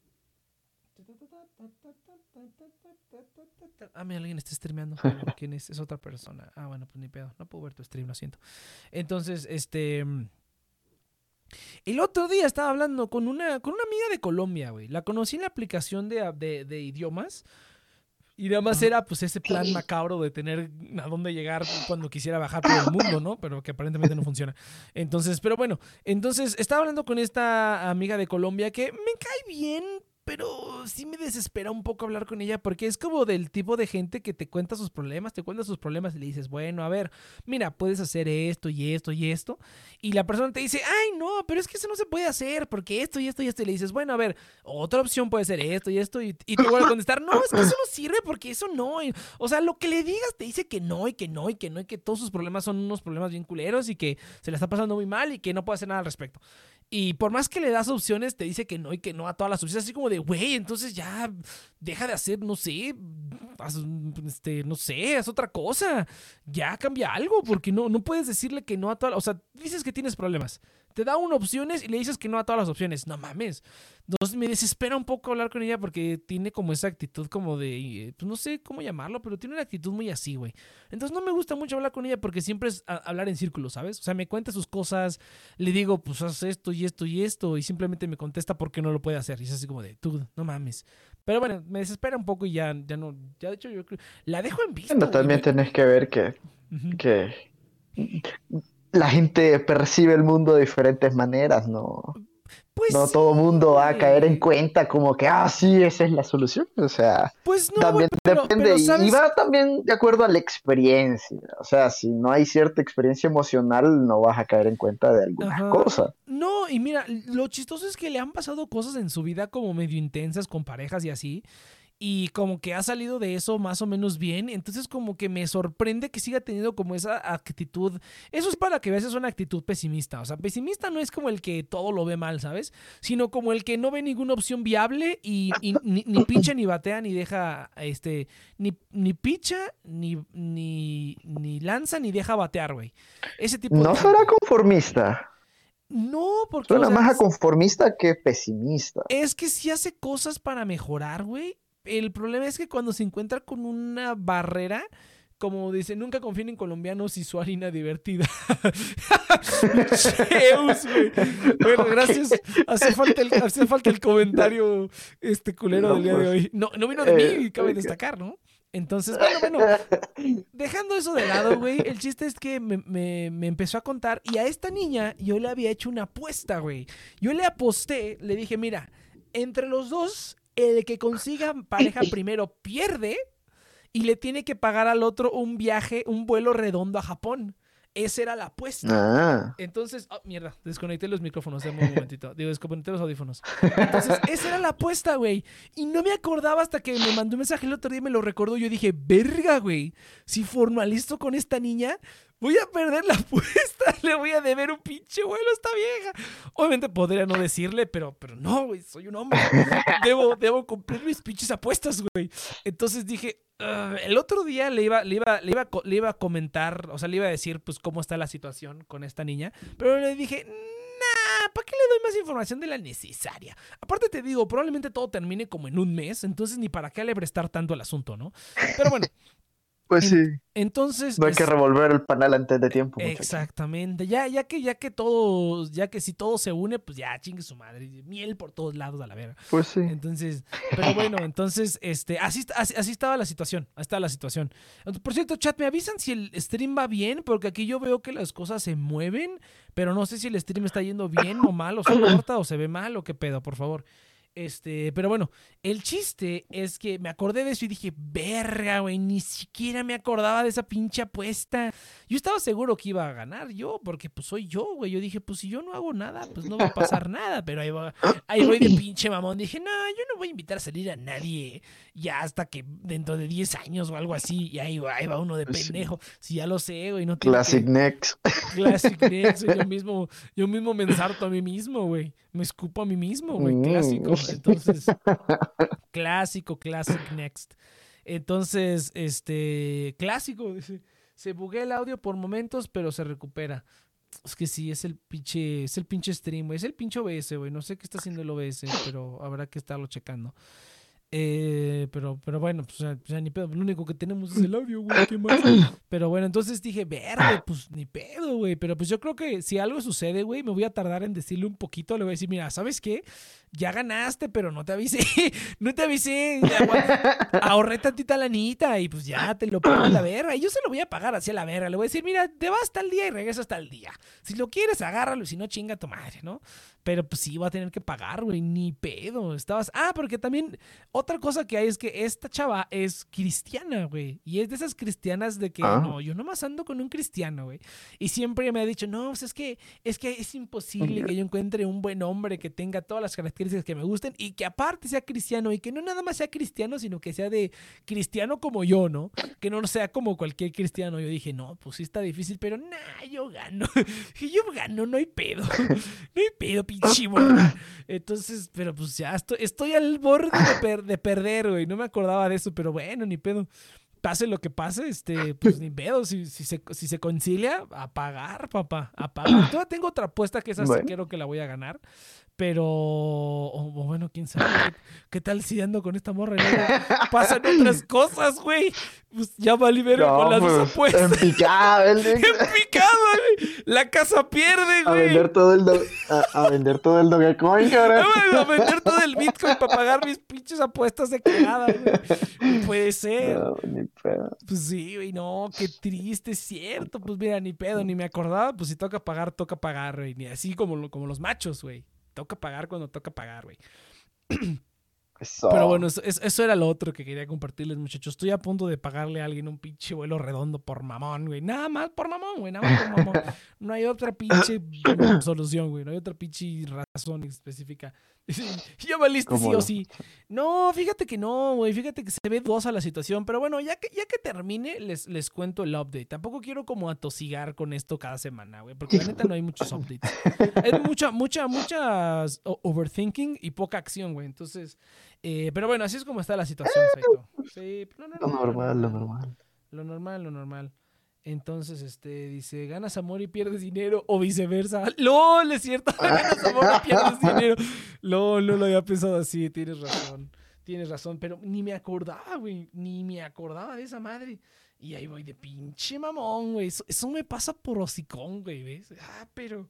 Ah, mira, alguien está streameando. ¿Quién es? Es otra persona. Ah, bueno, pues ni pedo. No puedo ver tu stream, lo siento. Entonces, este. El otro día estaba hablando con una, con una amiga de Colombia, güey. La conocí en la aplicación de, de idiomas. Y nada más era pues ese plan macabro de tener a dónde llegar cuando quisiera bajar por el mundo, ¿no? Pero que aparentemente no funciona. Entonces, pero bueno, entonces estaba hablando con esta amiga de Colombia que me cae bien, pero sí me desespera un poco hablar con ella porque es como del tipo de gente que te cuenta sus problemas, te cuenta sus problemas y le dices, bueno, a ver, mira, puedes hacer esto y esto y esto. Y la persona te dice, ay, no, pero es que eso no se puede hacer porque esto y esto y esto. Y le dices, bueno, a ver, otra opción puede ser esto y esto. Y, y te vuelve a contestar, no, es que eso no sirve porque eso no. o sea, lo que le digas te dice que no y que no y que no y que todos sus problemas son unos problemas bien culeros y que se le está pasando muy mal y que no puede hacer nada al respecto. Y por más que le das opciones, te dice que no y que no a todas las opciones. Así como de, güey, entonces ya deja de hacer, no sé, este, no sé, haz otra cosa. Ya cambia algo, porque no, no puedes decirle que no a todas. O sea, dices que tienes problemas te da una opciones y le dices que no a todas las opciones. No mames. Entonces me desespera un poco hablar con ella porque tiene como esa actitud como de, eh, pues no sé cómo llamarlo, pero tiene una actitud muy así, güey. Entonces no me gusta mucho hablar con ella porque siempre es hablar en círculos, ¿sabes? O sea, me cuenta sus cosas, le digo, pues haz esto y esto y esto, y simplemente me contesta porque no lo puede hacer. Y es así como de, tú, no mames. Pero bueno, me desespera un poco y ya, ya no, ya de hecho yo creo, la dejo en vista. Bueno, también tenés que ver que, que la gente percibe el mundo de diferentes maneras, ¿no? Pues no todo mundo va a caer en cuenta como que, ah, sí, esa es la solución. O sea, pues no, también depende. Y va también de acuerdo a la experiencia. O sea, si no hay cierta experiencia emocional, no vas a caer en cuenta de algunas cosas. No, y mira, lo chistoso es que le han pasado cosas en su vida como medio intensas con parejas y así y como que ha salido de eso más o menos bien. Entonces como que me sorprende que siga teniendo como esa actitud. Eso es para que veas es una actitud pesimista. O sea, pesimista no es como el que todo lo ve mal, ¿sabes? Sino como el que no ve ninguna opción viable y, ni, ni, picha ni batea ni deja, este, ni, ni picha ni, ni, ni lanza ni deja batear, güey. Ese tipo No será conformista. No, porque. Suena más a conformista que pesimista. Es que si hace cosas para mejorar, güey el problema es que cuando se encuentra con una barrera, como dice, nunca confíen en colombianos y su harina divertida. Bueno, gracias. Hace falta, el, hace falta el comentario este culero del día de hoy. No, no vino de mí, eh, cabe destacar, ¿no? Entonces, bueno, bueno, dejando eso de lado, güey, el chiste es que me, me, empezó a contar y a esta niña yo le había hecho una apuesta, güey. Yo le aposté, le dije, mira, entre los dos el que consiga pareja primero pierde y le tiene que pagar al otro un viaje, un vuelo redondo a Japón. Esa era la apuesta. Ah. Entonces, oh, mierda, desconecté los micrófonos, un momentito. Digo, desconecté los audífonos. Entonces, esa era la apuesta, güey. Y no me acordaba hasta que me mandó un mensaje el otro día y me lo recordó. Yo dije, verga, güey. Si formalizo con esta niña, voy a perder la apuesta, le voy a deber un pinche vuelo a esta vieja. Obviamente podría no decirle, pero, pero no, güey, soy un hombre. Debo, debo cumplir mis pinches apuestas, güey. Entonces dije, ah, el otro día le iba, le, iba, le, iba, le iba a comentar, o sea, le iba a decir, pues, cómo está la situación con esta niña. Pero le dije, nah, ¿para qué le doy más información de la necesaria? Aparte te digo, probablemente todo termine como en un mes, entonces ni para qué le prestar tanto al asunto, ¿no? Pero bueno. Pues sí. Entonces. No hay que revolver el panal antes de tiempo. Exactamente. Ya, ya que, ya que todo, ya que si todo se une, pues ya chingue su madre. Miel por todos lados a la verga. Pues sí. Entonces, pero bueno, entonces, este, así, así, estaba la situación. Así estaba la situación. Por cierto, chat, me avisan si el stream va bien, porque aquí yo veo que las cosas se mueven, pero no sé si el stream está yendo bien o mal, o se corta, o se ve mal, o qué pedo, por favor. Este, pero bueno, el chiste es que me acordé de eso y dije, verga, güey, ni siquiera me acordaba de esa pinche apuesta. Yo estaba seguro que iba a ganar yo, porque pues soy yo, güey. Yo dije, pues si yo no hago nada, pues no va a pasar nada. Pero ahí, va, ahí voy de pinche mamón. Dije, no, yo no voy a invitar a salir a nadie ya hasta que dentro de 10 años o algo así. Y ahí va, ahí va uno de pendejo. Si ya lo sé, güey, no Classic Next. Classic Next, yo mismo, yo mismo me ensarto a mí mismo, güey. Me escupo a mí mismo, güey. Clásico. Entonces, clásico, Classic Next. Entonces, este, clásico, dice. Se buguea el audio por momentos, pero se recupera. Es que sí, es el pinche, es el pinche stream. Es el pinche OBS, güey. No sé qué está haciendo el OBS, pero habrá que estarlo checando. Eh, pero, pero bueno, pues, ya ni pedo. Lo único que tenemos es el audio, güey. ¿Qué más? Pero bueno, entonces dije, verde, pues ni pedo, güey. Pero pues yo creo que si algo sucede, güey, me voy a tardar en decirle un poquito. Le voy a decir, mira, ¿sabes qué? ya ganaste, pero no te avisé, no te avisé, ahorré tantita lanita y pues ya te lo pago a la verga. Y yo se lo voy a pagar hacia la verga. Le voy a decir, mira, te vas hasta el día y regresas hasta el día. Si lo quieres, agárralo, si no, chinga tu madre, ¿no? Pero pues sí, va a tener que pagar, güey, ni pedo. Estabas. Ah, porque también otra cosa que hay es que esta chava es cristiana, güey. Y es de esas cristianas de que, ah. no, yo nomás ando con un cristiano, güey. Y siempre me ha dicho, no, pues es que, es que es imposible que yo encuentre un buen hombre que tenga todas las características que me gusten y que aparte sea cristiano y que no nada más sea cristiano, sino que sea de cristiano como yo, ¿no? Que no sea como cualquier cristiano. Yo dije, no, pues sí está difícil, pero nah, yo gano. yo gano, no hay pedo. No hay pedo, pinche Entonces, pero pues ya estoy, estoy al borde de, de perder, güey. No me acordaba de eso, pero bueno, ni pedo pase lo que pase, este, pues ni pedo, si, si, se, si se concilia, a pagar, papá, a pagar. Todavía tengo otra apuesta que esa sí creo que la voy a ganar. Pero, o, bueno, quién sabe. ¿Qué, tal si ando con esta morra? Y pasan otras cosas, güey. Pues ya va a liberar con las dos pues, apuestas. En picado, en picado, güey. La casa pierde, güey. A vender todo el, a, vender todo el Dogecoin, cabrón. A vender todo el Bitcoin para pagar mis pinches apuestas de cagada, güey. puede ser. No, ni pedo. Pues sí, güey, no, qué triste, es cierto. Pues mira, ni pedo, ni me acordaba. Pues si toca pagar, toca pagar, güey. Ni así como, como los machos, güey toca pagar cuando toca pagar, güey. Pero bueno, eso, era lo otro que quería compartirles, muchachos. Estoy a punto de pagarle a alguien un pinche vuelo redondo por mamón, güey. Nada más por mamón, güey. Nada más por mamón. No hay otra pinche solución, güey. No hay otra pinche razón específica. ya valiste sí o sí. No, fíjate que no, güey. Fíjate que se ve a la situación. Pero bueno, ya que, ya que termine, les, les cuento el update. Tampoco quiero como atosigar con esto cada semana, güey. Porque la neta no hay muchos updates. Hay mucha, mucha, mucha overthinking y poca acción, güey. Entonces, eh, pero bueno, así es como está la situación, Saito. Sí, no, no, lo normal, lo normal. Lo normal, lo normal. Entonces, este, dice, ganas amor y pierdes dinero o viceversa. LOL, es cierto, ganas amor y pierdes dinero. LOL, no lo había pensado así, tienes razón. Tienes razón, pero ni me acordaba, güey. Ni me acordaba de esa madre. Y ahí voy de pinche mamón, güey. Eso, me pasa por hocicón, güey, ¿ves? Ah, pero,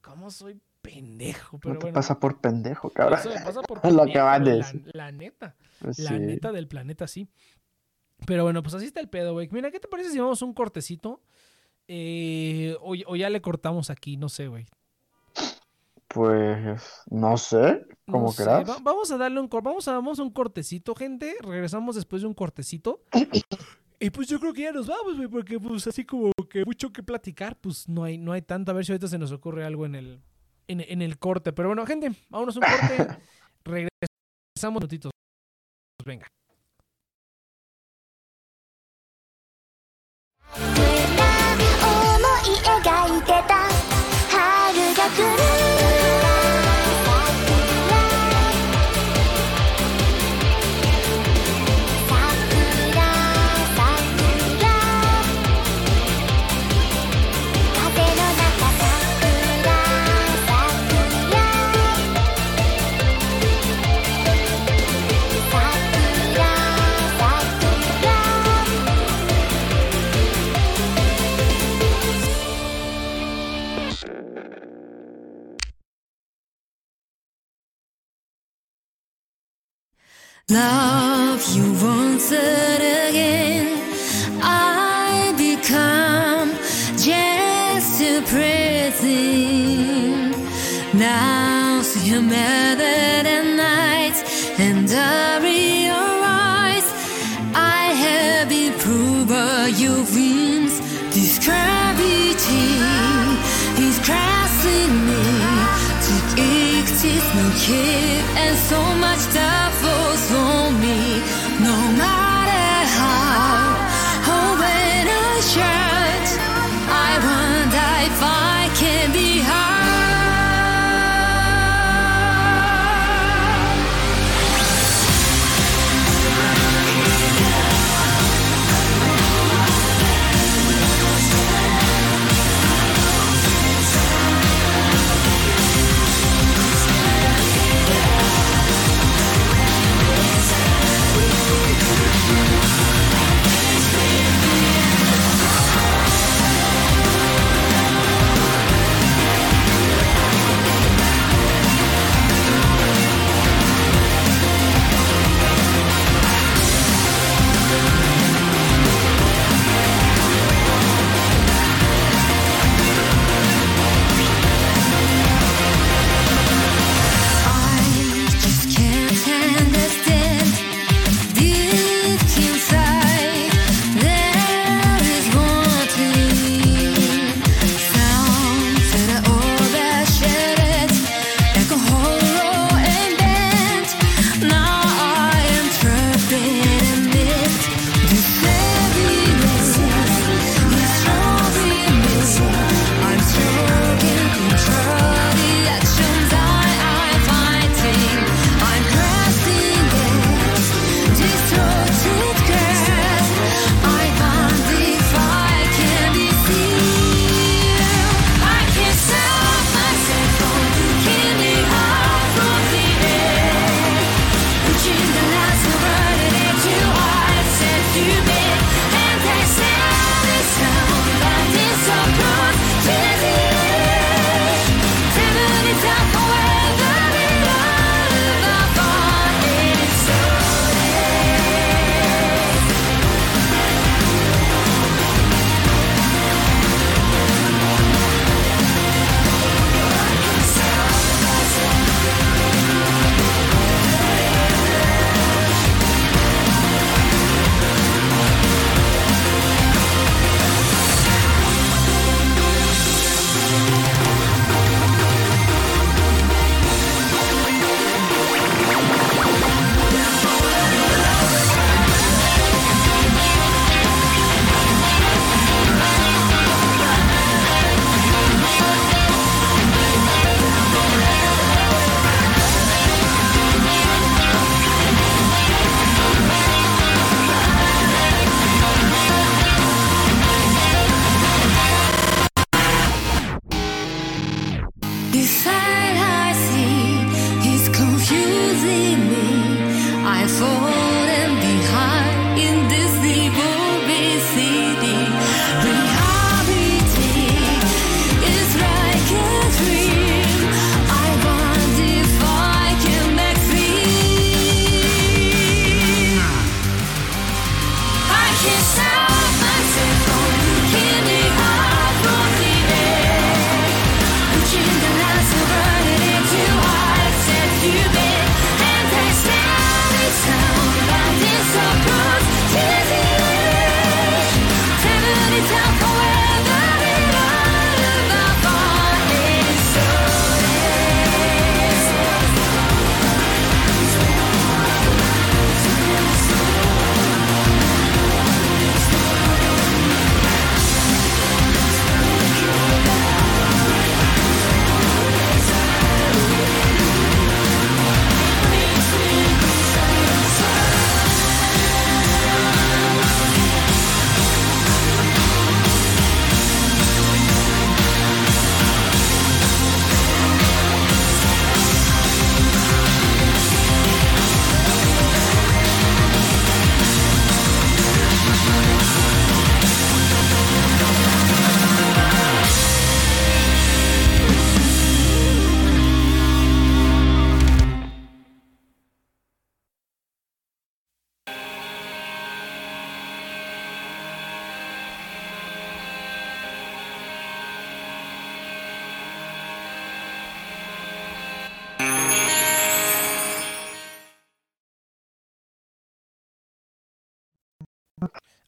¿cómo soy pendejo? Pero no pasa por pendejo, cabrón. Eso me pasa por pendejo, la, la, neta. Pues la neta del planeta, sí. Pero bueno, pues así está el pedo, güey. Mira, ¿qué te parece si vamos un cortecito? Eh, o, ya le cortamos aquí, no sé, güey. Pues no sé, como no vamos a darle un vamos a vamos a un cortecito, gente. Regresamos después de un cortecito. y pues yo creo que ya nos vamos, güey, porque pues así como que mucho que platicar, pues no hay no hay tanto a ver si ahorita se nos ocurre algo en el en, en el corte, pero bueno, gente, vámonos un corte. Regresamos minutitos. Venga. 描いてた。春が来る。Love you once again. I become just a prison. Now see him better than night, and I realize I have been proven your wings. This gravity is crossing me. Take it, no keep, and so much stuff.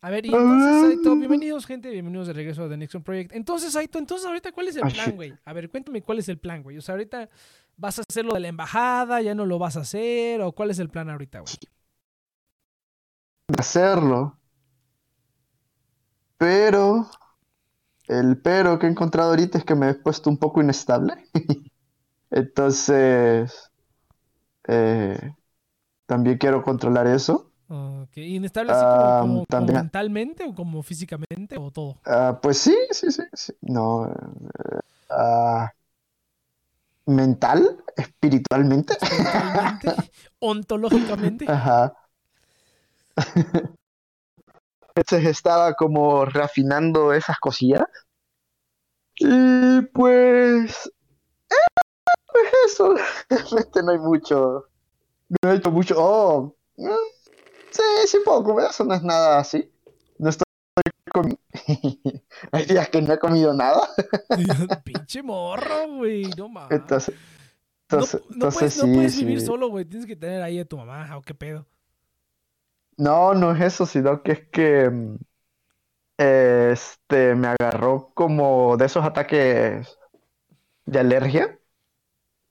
A ver, y entonces, Saito, bienvenidos, gente, bienvenidos de regreso a The Nixon Project. Entonces, Saito, entonces ahorita, ¿cuál es el Ah, plan, güey? A ver, cuéntame cuál es el plan, güey. O sea, ahorita vas a hacer lo de la embajada, ya no lo vas a hacer, o cuál es el plan ahorita, güey. hacerlo. Pero el pero que he encontrado ahorita es que me he puesto un poco inestable. Entonces, eh, también quiero controlar eso. Ok, ¿Inestable así como, Ah, como mentalmente o como físicamente o todo? Ah, pues sí, sí, sí, sí. No. eh, ah, mental, espiritualmente. Ontológicamente. Ajá. Entonces estaba como reafinando esas cosillas. Y pues. eh, pues eso. Realmente no hay mucho. No he hecho mucho. Oh. mm, Sí, sí puedo comer. Eso no es nada así. No estoy comiendo. Hay días que no he comido nada. Pinche morro, güey, no mames. Entonces. No, Entonces, no entonces puedes, no sí, puedes vivir sí. solo, güey. Tienes que tener ahí a tu mamá, o qué pedo. No, no es eso, sino que es que mm, este me agarró como de esos ataques de alergia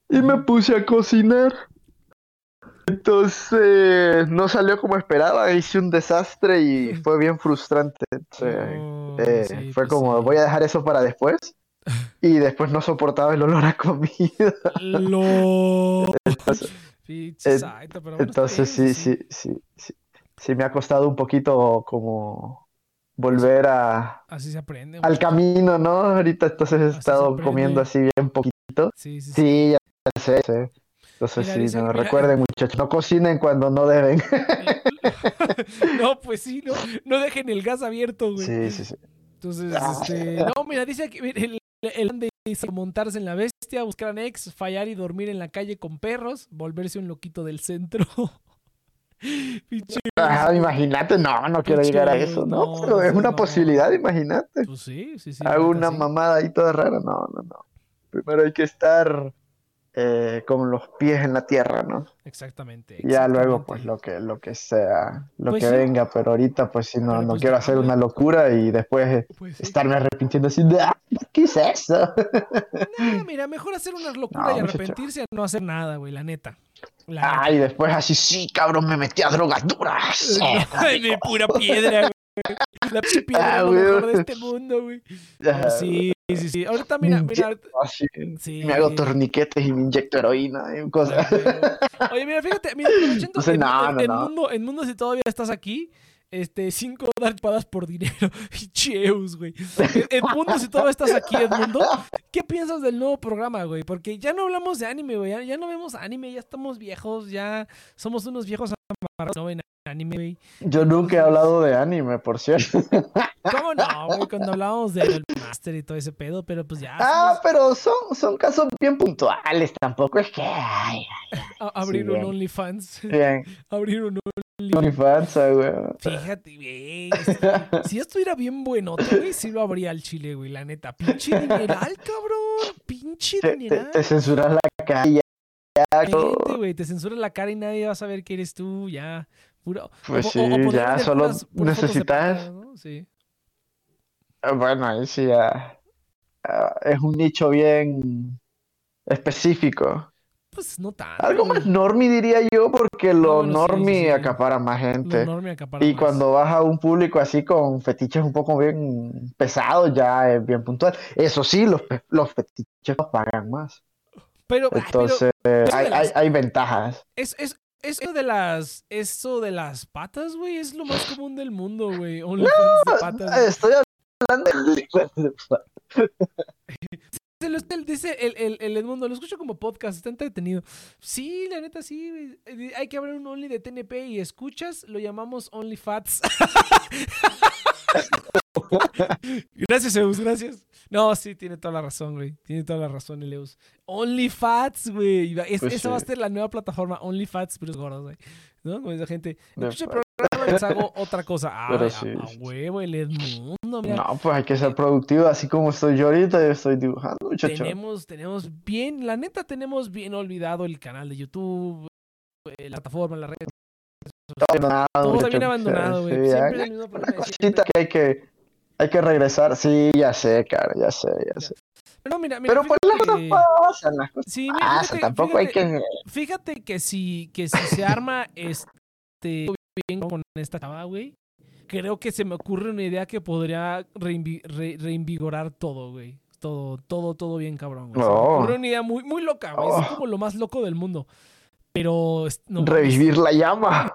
y me puse a cocinar. Entonces no salió como esperaba, hice un desastre y fue bien frustrante. Entonces, Oh, eh, sí, fue pues como, sí. voy a dejar eso para después. Y después no soportaba el olor a comida. Lo. Entonces, pero Entonces sí, sí, sí, sí. Sí me ha costado un poquito como volver a, Así se aprende. al camino, ¿no? Ahorita entonces he estado comiendo así bien poquito. Sí, sí, sí. Sí, ya sé, sé. Entonces Mira, sí, no, mira, recuerden muchachos, no cocinen cuando no deben. no, pues sí, no, no dejen el gas abierto, güey. Sí, sí, sí. Entonces, Ah. este. No, mira, dice que el, el de dice montarse en la bestia, buscar anexos, fallar y dormir en la calle con perros, volverse un loquito del centro. Ah, imagínate, no, no quiero llegar a eso, ¿no? no, Pero es una no. posibilidad, imagínate. Pues sí, sí, sí. Hago una sí. mamada ahí toda rara, no, no, no. Primero hay que estar eh, con los pies en la tierra, ¿no? Exactamente. Ya luego, pues lo que, lo que sea, lo Pues que sí. venga, pero ahorita, pues sí, no, Pero no pues quiero hacer una locura y después Pues sí. estarme arrepintiendo así de, "Ah, ¿qué es eso? No, mira, mejor hacer una locura No, y muchacho. arrepentirse a no hacer nada, güey, la neta. La neta. Ay, después así, sí, cabrón, me metí a drogas duras. De pura piedra, güey. La piedra Ah, lo mejor de este mundo, güey. Ya, Sí, sí, sí. Ahorita, mira, me mira. Sí. me hago torniquetes y me inyecto heroína y cosas. Oye, mira, fíjate, mira, en, no, en- no, en no. mundo, en mundo, si todavía estás aquí, este, cinco dar chupadas por dinero. Cheus, güey. En- Edmundo, si todavía estás aquí, Edmundo, ¿qué piensas del nuevo programa, güey? Porque ya no hablamos de anime, güey. Ya, ya no vemos anime, ya estamos viejos, ya somos unos viejos amarrados, no ven anime, güey. Yo nunca he hablado de anime, por cierto. ¿Cómo no, güey? Cuando hablábamos del Master y todo ese pedo, pero pues ya. Ah, somos- pero son, son casos bien puntuales, tampoco es que... Ay, abrir sí, un. OnlyFans. bien, abrir un OnlyFans, güey. Fíjate, güey. Si esto era bien buenote, güey, sí lo abría al chile, güey, la neta. Pinche dineral, cabrón. Pinche Te, te, dineral. te censuras la calle. Gente, güey, te censuras la cara y nadie va a saber que eres tú, ya. Pues o- sí, o ya solo puras- puras necesitas- ¿no? Sí. Ah, Bueno, ahí sí ya, ah, es un nicho bien específico. Pues no tanto. Algo más normie diría yo, porque lo bueno, sí, normie sí. acapara más gente. acapara Y más. cuando vas a un público así con fetiches un poco bien pesados, ya es bien puntual. Eso sí, los, los fetiches pagan más. Pero, pero Entonces, eso de hay, hay ventajas. es, es, eso de las. Eso de las patas, güey, es lo más común del mundo, güey. OnlyFans de patas. Estoy hablando de... Se lo- el- dice el, el, el Edmundo, lo escucho como podcast, está entretenido. Sí, la neta, sí. güey. Hay que abrir un Only de TNP y escuchas, lo llamamos OnlyFats. gracias, Eus, gracias. No, sí, tiene toda la razón, güey. Tiene toda la razón, el Eus. OnlyFats, güey. Y va- es- Pues esa va a ser la nueva plataforma, OnlyFats, pero es gordos, güey. ¿No? Como esa gente. El y les hago otra cosa. Ah, Pero a, huevo, el Edmundo, mira. No, pues hay que ser productivo, así como estoy yo ahorita, yo estoy dibujando, muchacho. Tenemos, tenemos bien, la neta tenemos bien olvidado el canal de YouTube, eh, la plataforma, la red abandonado, Todo está muchacho. bien abandonado, güey. Sí, Siempre mismo Una cosita que hay que, hay que regresar. Sí, ya sé, cara, ya sé, ya sé. No, mira, mira. Pero pues las cosas pasan, las cosas Sí, mira, pasan. fíjate- Tampoco hay que. Fíjate que si, que si se arma este bien con esta chava, güey, creo que se me ocurre una idea que podría reinvi- re- reinvigorar todo, güey. Todo, todo, todo bien cabrón, güey. Se me Oh. ocurre una idea muy, muy loca, güey. Es Oh. como lo más loco del mundo. Pero no Revivir la llama.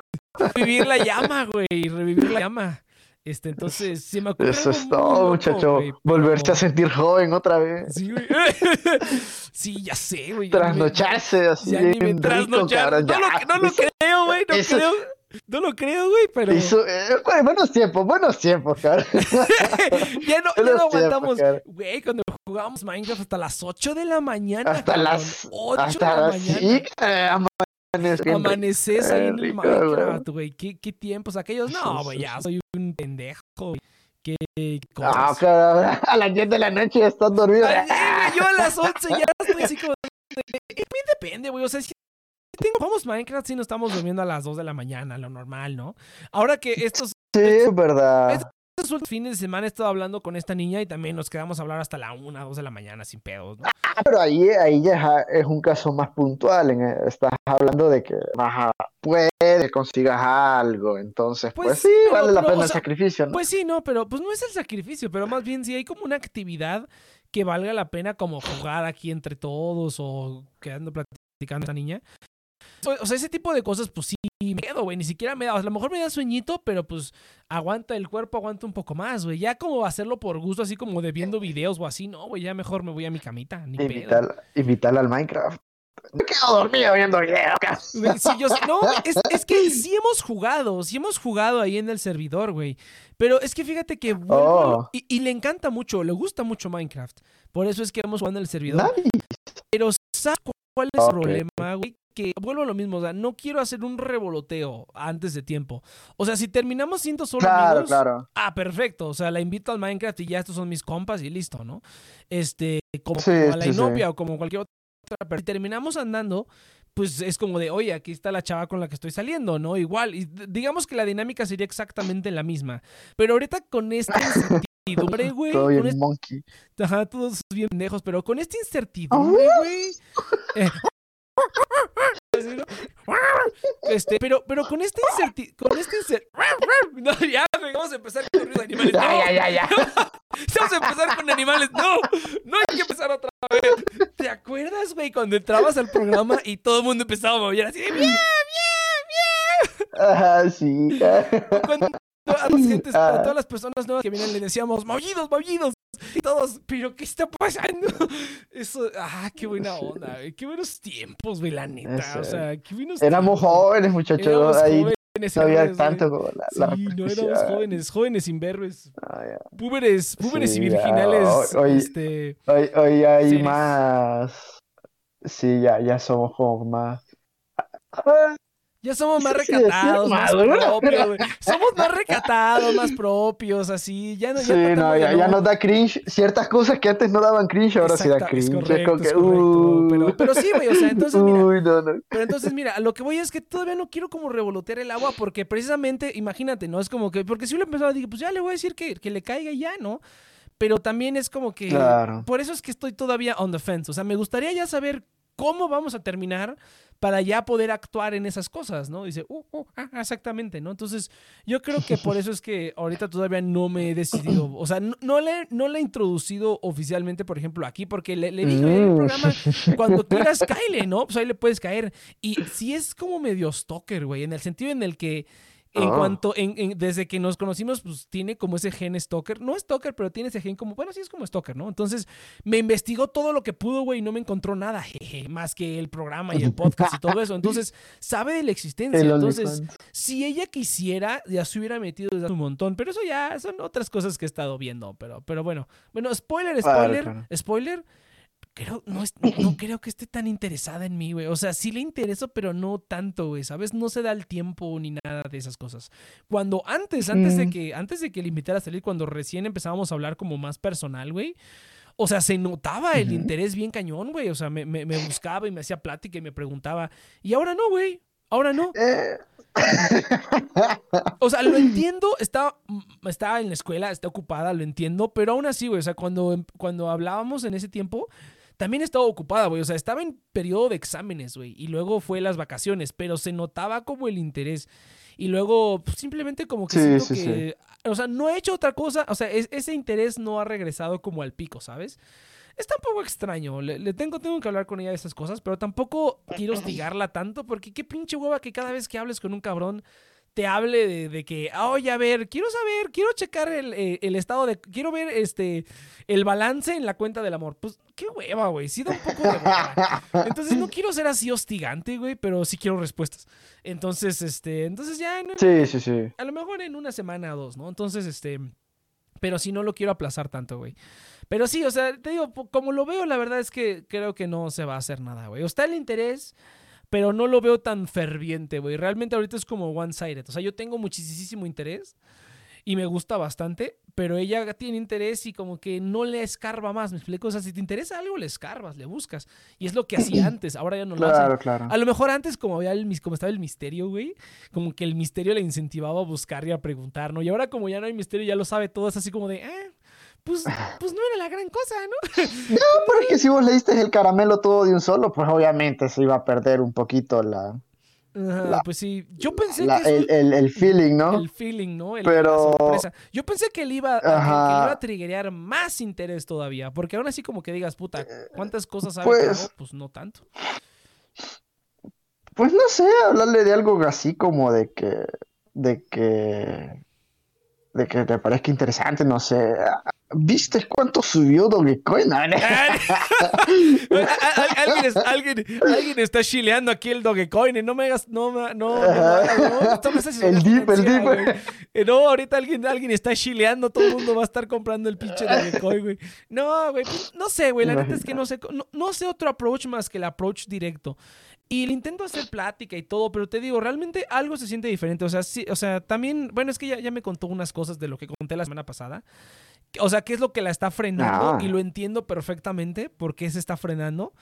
revivir la llama, güey. Revivir la llama. Este, entonces, se me ocurre Eso es todo, loco, muchacho. Volverse pero- a sentir joven otra vez. Sí, güey. sí, ya sé, güey. me- Trasnocharse así ya me bien rico, trasnochar. cabrón. No, lo, no creo, güey. No eso- creo. No lo creo, güey, pero. eh, bueno, buenos tiempos, buenos tiempos, cara. ya no, ya no tiempos, aguantamos. cara. Güey, cuando jugábamos Minecraft hasta las 8 de la mañana. Hasta cabrón. las. 8 de Hasta la las. mañana. Sí, eh, amanecer. Amaneces ahí en el güey. Minecraft, güey. ¿Qué, ¿Qué tiempos aquellos? No, güey, ya soy un pendejo, güey. ¿Qué cosas? cara, a las 10 de la noche ya estás dormido. Ay, güey, yo a las 11 ya estoy así como. de- mí depende, güey. O sea, si tengo, jugamos Minecraft, sí nos estamos durmiendo a las 2 de la mañana, lo normal, ¿no? Ahora que estos, Sí, es verdad. estos últimos fines de semana he estado hablando con esta niña y también nos quedamos a hablar hasta la 1, 2 de la mañana sin pedos, ¿no? Ah, pero ahí, ahí ya es a- un caso más puntual. en- estás hablando de que a, puede consigas algo. Entonces, pues, Pues, sí, pero- vale la pero, pena o el sacrificio, ¿no? Pues sí, no, pero pues no es el sacrificio, pero más bien si hay como una actividad que valga la pena como jugar aquí entre todos o quedando platicando esta niña. O o sea, ese tipo de cosas, pues sí, me quedo, güey. Ni siquiera me da, o sea, a lo mejor me da sueñito, pero pues aguanta el cuerpo, aguanta un poco más, güey. Ya como hacerlo por gusto, así como de viendo videos o así, no, güey, ya mejor me voy a mi camita, ni. Invitar, invitarla al Minecraft. Me quedo dormido viendo videos. cara. Güey, sí, yo sé- no, es, es que sí hemos jugado, sí hemos jugado ahí en el servidor, güey. Pero es que fíjate que vuelvo Oh. y, y le encanta mucho, le gusta mucho Minecraft. Por eso es que hemos jugado en el servidor. Nadie. Pero ¿sabes cuál es el problema, güey? Que vuelvo a lo mismo, o sea, no quiero hacer un revoloteo antes de tiempo. O sea, si terminamos siendo solo Claro, amigos, claro. ah, perfecto. O sea, la invito al Minecraft y ya estos son mis compas y listo, ¿no? Este, como, Sí, como a la sí, sí. inopia o como cualquier otra. Pero si terminamos andando, pues es como de, oye, aquí está la chava con la que estoy saliendo, ¿no? Igual, y digamos que la dinámica sería exactamente la misma. Pero ahorita con esta incertidumbre, güey, Todo bien este monkey. Ajá, todos bien pendejos, pero con esta incertidumbre, güey. eh, así, ¿no? Este, pero, pero con esta incertidumbre. Con esta incertidumbre. No, ya, güey, vamos a empezar con ruidos de animales. Ya, no. ya, ya, ya. Vamos a empezar con animales. No, no hay que empezar otra vez. ¿Te acuerdas, güey, cuando entrabas al programa y todo el mundo empezaba a mover así de bien, Ajá, sí. cuando a, las gentes- a Ah. todas las personas nuevas que vienen le decíamos, maullidos, maullidos. Y todos, pero ¿qué está pasando? Eso, ah, qué buena onda, güey. Qué buenos tiempos, güey, la neta. O sea, qué buenos Éramos tiempos. jóvenes, muchachos. Éramos Ahí jóvenes, no había jóvenes, güey. tanto como la, la Sí, no éramos jóvenes, jóvenes imberbes, Ah, ya. púberes, púberes y Sí, ya, virginales, hoy- hoy- este... Hoy, hoy hay Series. más. Sí, ya, ya somos como más. Ya somos más recatados, más propios, güey. Somos más recatados, más propios, así. Ya no, ya Sí, no, ya, ya nos da cringe. Ciertas cosas que antes no daban cringe, ahora sí da cringe. Es correcto, que, es uh, Pero, pero sí, güey, o sea, entonces, mira, Uy, no, no. Pero entonces, mira, a lo que voy es que todavía no quiero como revolotear el agua porque precisamente, imagínate, ¿no? Es como que, porque si lo empezaba, dije, pues ya le voy a decir que, que le caiga y ya, ¿no? Pero también es como que, Claro. por eso es que estoy todavía on the fence. O sea, me gustaría ya saber cómo vamos a terminar para ya poder actuar en esas cosas, ¿no? Dice, uh, uh, ah, exactamente, ¿no? Entonces, yo creo que por eso es que ahorita todavía no me he decidido, o sea, no, le, no le he introducido oficialmente, por ejemplo, aquí, porque le, dije en el programa, cuando quieras, cáele, ¿no? Pues ahí le puedes caer. Y sí es como medio stalker, güey, en el sentido en el que en Ah. cuanto, en, en- desde que nos conocimos, pues tiene como ese gen stalker. No stalker, pero tiene ese gen como, bueno, sí es como stalker, ¿no? Entonces me investigó todo lo que pudo, güey, y no me encontró nada, jeje, más que el programa y el podcast y todo eso. Entonces, sabe de la existencia. El Entonces, si ella quisiera, ya se hubiera metido desde hace un montón. Pero eso ya son otras cosas que he estado viendo. Pero, pero bueno. Bueno, spoiler, Claro, spoiler, claro. spoiler. Creo, no, es- no creo que esté tan interesada en mí, güey. O sea, sí le intereso, pero no tanto, güey. ¿Sabes? No se da el tiempo ni nada de esas cosas. Cuando antes, antes de Mm. que, antes de que le invitara a salir, cuando recién empezábamos a hablar como más personal, güey. O sea, se notaba el interés bien cañón, güey. O sea, me, me- me buscaba y me hacía plática y me preguntaba. Y ahora no, güey. Ahora no. Eh, O sea, lo entiendo, está, está en la escuela, está ocupada, lo entiendo, pero aún así, güey, o sea, cuando, cuando hablábamos en ese tiempo, también estaba ocupada, güey, o sea, estaba en periodo de exámenes, güey, y luego fue las vacaciones, pero se notaba como el interés. Y luego pues, simplemente como que Sí, siento sí, que, o sea, no he hecho otra cosa, o sea, es- ese interés no ha regresado como al pico, ¿sabes? Está un poco extraño, le, le tengo, tengo que hablar con ella de esas cosas, pero tampoco quiero hostigarla tanto, porque qué pinche hueva que cada vez que hables con un cabrón te hable de, de que, "Ah, oye, a ver, quiero saber, quiero checar el, eh, el estado de, quiero ver este, el balance en la cuenta del amor. Pues, qué hueva, güey, sí da un poco de hueva. Entonces no quiero ser así hostigante, güey, pero sí quiero respuestas. Entonces, este, entonces ya, no- Sí, sí, sí. a lo mejor en una semana o dos, ¿no? Entonces, este, pero si no lo quiero aplazar tanto, güey. Pero sí, o sea, te digo, como lo veo, la verdad es que creo que no se va a hacer nada, güey. O está el interés, pero no lo veo tan ferviente, güey. Realmente ahorita es como one-sided. O sea, yo tengo muchísimo interés y me gusta bastante, pero ella tiene interés y como que no le escarba más, ¿me explico? O sea, si te interesa algo, le escarbas, le buscas. Y es lo que hacía antes, ahora ya no lo hace. Claro, claro. A lo mejor antes, como había el, como estaba el misterio, güey, como que el misterio le incentivaba a buscar y a preguntar, ¿no? Y ahora como ya no hay misterio, ya lo sabe todo, es así como de, eh, pues, pues no era la gran cosa, ¿no? Porque si vos le diste el caramelo todo de un solo, pues obviamente se iba a perder un poquito la, Ajá, La- pues sí, yo pensé la- que el, el- el feeling, ¿no? el feeling, ¿no? El- Pero-. Yo pensé que le iba a, que- iba triggerear más interés todavía, porque aún así como que digas, puta, ¿cuántas cosas sabe pues-? Pues no tanto. Pues no sé, hablarle de algo así como de que, de que, de que te parezca interesante, no sé. ¿Viste cuánto subió Dogecoin? No, no. alguien, alguien, alguien está chileando aquí el Dogecoin. y No me hagas. No, me- no, no, no, haciendo El dip, el dip. güey. Eh, No, ahorita alguien, alguien está chileando. Todo el mundo va a estar comprando el pinche Dogecoin, güey. No, güey. no sé, güey. La neta es que no sé. No, no sé otro approach más que el approach directo. Y le intento hacer plática y todo, pero te digo, realmente algo se siente diferente. O sea, sí, o sea, también, bueno, es que ya, ya me contó unas cosas de lo que conté la semana pasada. O sea, qué es lo que la está frenando Ah. y lo entiendo perfectamente por qué se está frenando.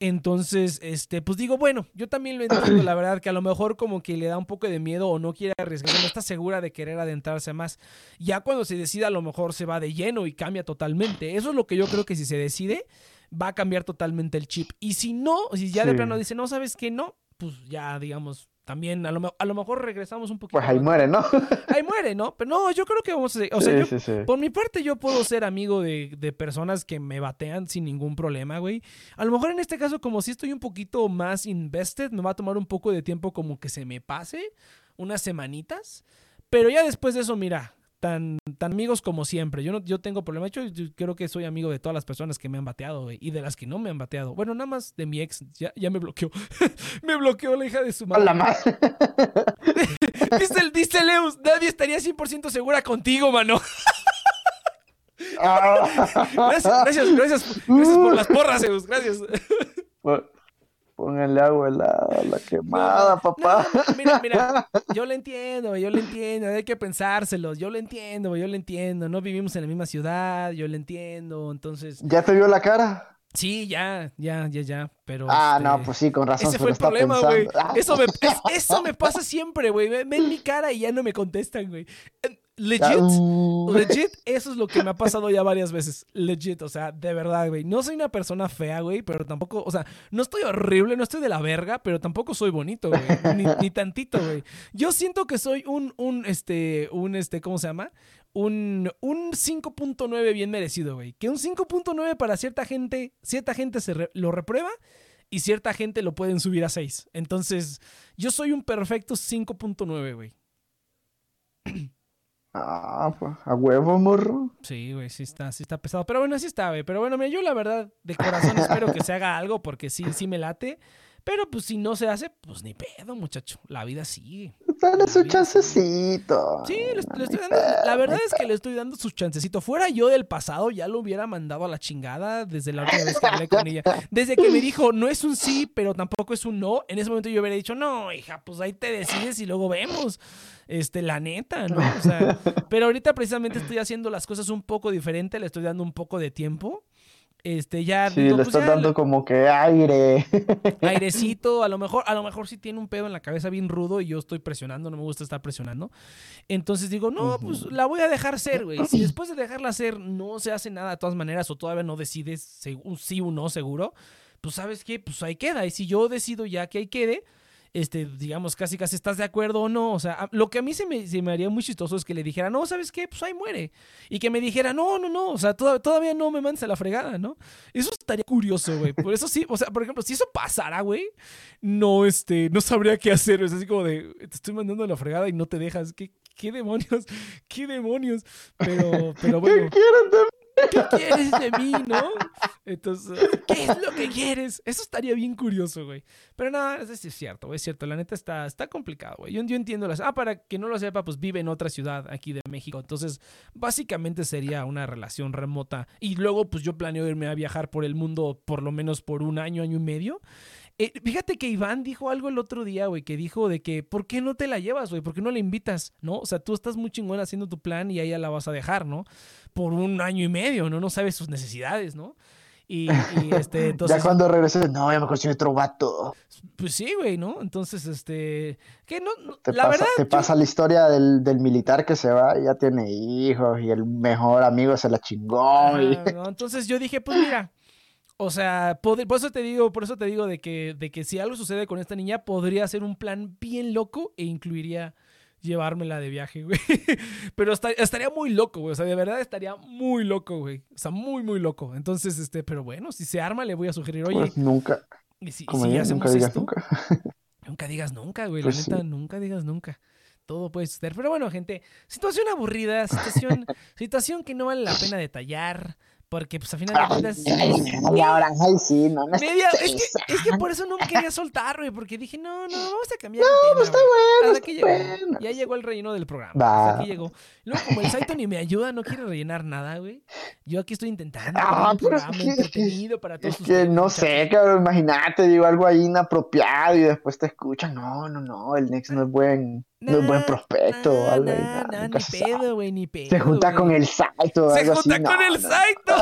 Entonces, este, pues digo, bueno, yo también lo entiendo, la verdad, que a lo mejor como que le da un poco de miedo o no quiere arriesgar, no está segura de querer adentrarse más. Ya cuando se decida, a lo mejor se va de lleno y cambia totalmente. Eso es lo que yo creo que si se decide, va a cambiar totalmente el chip. Y si no, si ya de plano dice, no, ¿sabes qué? No, pues ya, digamos, también a lo, a lo mejor regresamos un poquito. Pues ahí muere, ¿no? Ahí muere, ¿no? Pero no, yo creo que vamos a... O sea, sí, yo, sí, sí. por mi parte, yo puedo ser amigo de, de personas que me batean sin ningún problema, güey. A lo mejor en este caso, como si estoy un poquito más invested, me va a tomar un poco de tiempo como que se me pase, unas semanitas. Pero ya después de eso, mira, tan, tan amigos como siempre. Yo no yo tengo problema. De hecho, yo creo que soy amigo de todas las personas que me han bateado. Y de las que no me han bateado. Bueno, nada más de mi ex. Ya, ya me bloqueó. me bloqueó la hija de su madre. Hola, más. Dice, el- dice Leus, nadie estaría 100% segura contigo, mano. Ah. Gracias, gracias, gracias, gracias por las porras, Zeus, gracias. Pónganle agua helada a la quemada, No, papá. no, mira, mira, yo lo entiendo, yo lo entiendo, hay que pensárselos, yo lo entiendo, yo lo entiendo, no vivimos en la misma ciudad, yo lo entiendo, entonces, ¿Ya te vio la cara? sí, ya, ya, ya, ya, pero... Ah, este, no, pues sí, con razón. Ese se fue el problema, güey. Eso me, es- eso me pasa siempre, güey. Ven mi cara y ya no me contestan, güey. Legit, uh. Legit, eso es lo que me ha pasado ya varias veces. Legit, o sea, de verdad, güey. No soy una persona fea, güey, pero tampoco, o sea, no estoy horrible, no estoy de la verga, pero tampoco soy bonito, güey. Ni, ni tantito, güey. Yo siento que soy un, un, este, un, este, ¿cómo se llama? Un, un 5.9 bien merecido, güey. Que un 5.9 para cierta gente, cierta gente se re- lo reprueba y cierta gente lo pueden subir a 6. Entonces, yo soy un perfecto 5.9, güey. Ah, pues, a huevo, morro. Sí, güey, sí está, sí está pesado. Pero bueno, sí está, güey. Pero bueno, mira, yo la verdad, de corazón espero que se haga algo porque sí, sí me late. Pero pues si no se hace, pues ni pedo, muchacho. La vida sigue. Dale su chancecito. Sí, le, le estoy dando, la verdad es que le estoy dando su chancecito. Fuera yo del pasado, ya lo hubiera mandado a la chingada desde la última vez que hablé con ella. Desde que me dijo, no es un sí, pero tampoco es un no. En ese momento yo hubiera dicho, no, hija, pues ahí te decides y luego vemos. Este, la neta, ¿no? O sea, pero ahorita precisamente estoy haciendo las cosas un poco diferente, le estoy dando un poco de tiempo. Este, ya. Sí, le pues estás ya dando como que aire. airecito, a lo mejor, a lo mejor sí tiene un pedo en la cabeza bien rudo y yo estoy presionando, no me gusta estar presionando. Entonces digo, no, pues la voy a dejar ser, güey. Si después de dejarla ser no se hace nada de todas maneras o todavía no decides un sí o no seguro, pues sabes qué, pues ahí queda. Y si yo decido ya que ahí quede, este, digamos, casi casi estás de acuerdo o no. O sea, lo que a mí se me, se me haría muy chistoso es que le dijera, no, ¿sabes qué? Pues ahí muere. Y que me dijera, no, no, no, o sea, toda- todavía no me mandes a la fregada, ¿no? Eso estaría curioso, güey. Por eso sí, o sea, por ejemplo, si eso pasara, güey, no, este, no sabría qué hacer. Es así como de, te estoy mandando a la fregada y no te dejas. ¿Qué, qué demonios? ¿Qué demonios? Pero, pero bueno. ¿Qué quieres de mí, no? Entonces, ¿qué es lo que quieres? Eso estaría bien curioso, güey. Pero no, es, es cierto, güey, es cierto. La neta está, está complicado, güey. Yo, yo entiendo las... Ah, para que no lo sepa, pues vive en otra ciudad aquí de México. Entonces, básicamente sería una relación remota. Y luego, pues yo planeo irme a viajar por el mundo por lo menos por un año, año y medio. Eh, fíjate que Iván dijo algo el otro día, güey, que dijo de que, ¿por qué no te la llevas, güey? ¿Por qué no la invitas? ¿No? O sea, tú estás muy chingón haciendo tu plan y a ella la vas a dejar, ¿no? Por un año y medio, ¿no? No sabes sus necesidades, ¿no? Y, y, este, entonces, ya cuando regreses, no, ya me consigo otro vato. pues sí, güey, ¿no? Entonces, este, que no, no- Te la pasa, verdad, te yo- pasa la historia del, del militar que se va y ya tiene hijos y el mejor amigo se la chingó. y- Ah, no, entonces yo dije, pues mira, o sea, por eso te digo, por eso te digo de que, de que si algo sucede con esta niña, podría ser un plan bien loco e incluiría llevármela de viaje, güey. Pero esta- estaría muy loco, güey. O sea, de verdad estaría muy loco, güey. O sea, muy, muy loco. Entonces, este, pero bueno, si se arma, le voy a sugerir, oye, Pues nunca, y si, como si ya, nunca digas esto, nunca. Nunca digas nunca, güey. Pues la sí. neta, nunca digas nunca. Todo puede suceder. Pero bueno, gente, situación aburrida, situación, situación que no vale la pena detallar. Porque, pues, a final de cuentas. ay, ahora, ay, sí, no, no es media- es, que, es que por eso no me quería soltar, güey. Porque dije, no, no, vamos a cambiar el No, tema. está güey. bueno, Hasta está llegó. Ya llegó el relleno del programa. Va. Hasta aquí llegó. Luego, como el Saito ni me ayuda, no quiere rellenar nada, güey. Yo aquí estoy intentando. Ah, un pero es programa que- entretenido para todos Es que no muchachos. sé, cabrón, imagínate, digo algo ahí inapropiado y después te escuchan. No, no, no, el Nex no es buen, no es buen prospecto. o algo nah, nunca ni pedo, güey, ni pedo. Se junta con el Saito. Se algo junta así, con no, el. Saito.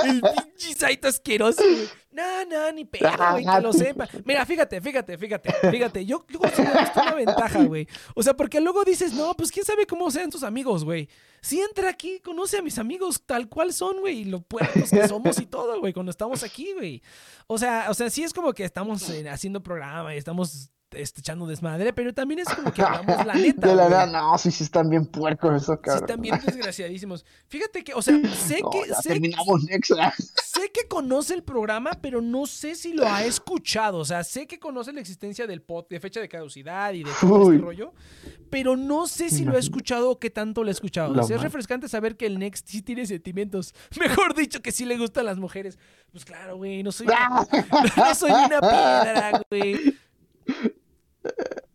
el pinche Saito asqueroso, güey. No, no, ni pedo, güey, que lo sepa. Mira, fíjate, fíjate, fíjate, fíjate. Yo, yo considero esto una ventaja, güey. O sea, porque luego dices, no, pues quién sabe cómo sean tus amigos, güey. Si entra aquí, conoce a mis amigos tal cual son, güey, y lo puercos que somos y todo, güey, cuando estamos aquí, güey. O sea, o sea, sí es como que estamos eh, haciendo programa y estamos este, echando desmadre, pero también es como que hablamos la neta. De la nada, no, sí, sí están bien puercos esos Sí, cabrón. están bien desgraciadísimos. Fíjate que, o sea, sé No, que, ya sé, terminamos Nex. ¿verdad? sé que conoce el programa, pero no sé si lo ha escuchado. O sea, sé que conoce la existencia del pod, de fecha de caducidad y de todo Uy. este rollo, pero no sé si lo ha escuchado o qué tanto lo ha escuchado. Lo O sea, es refrescante saber que el Next sí tiene sentimientos. Mejor dicho, que sí le gustan las mujeres. Pues claro, güey, no soy, no soy una piedra, güey.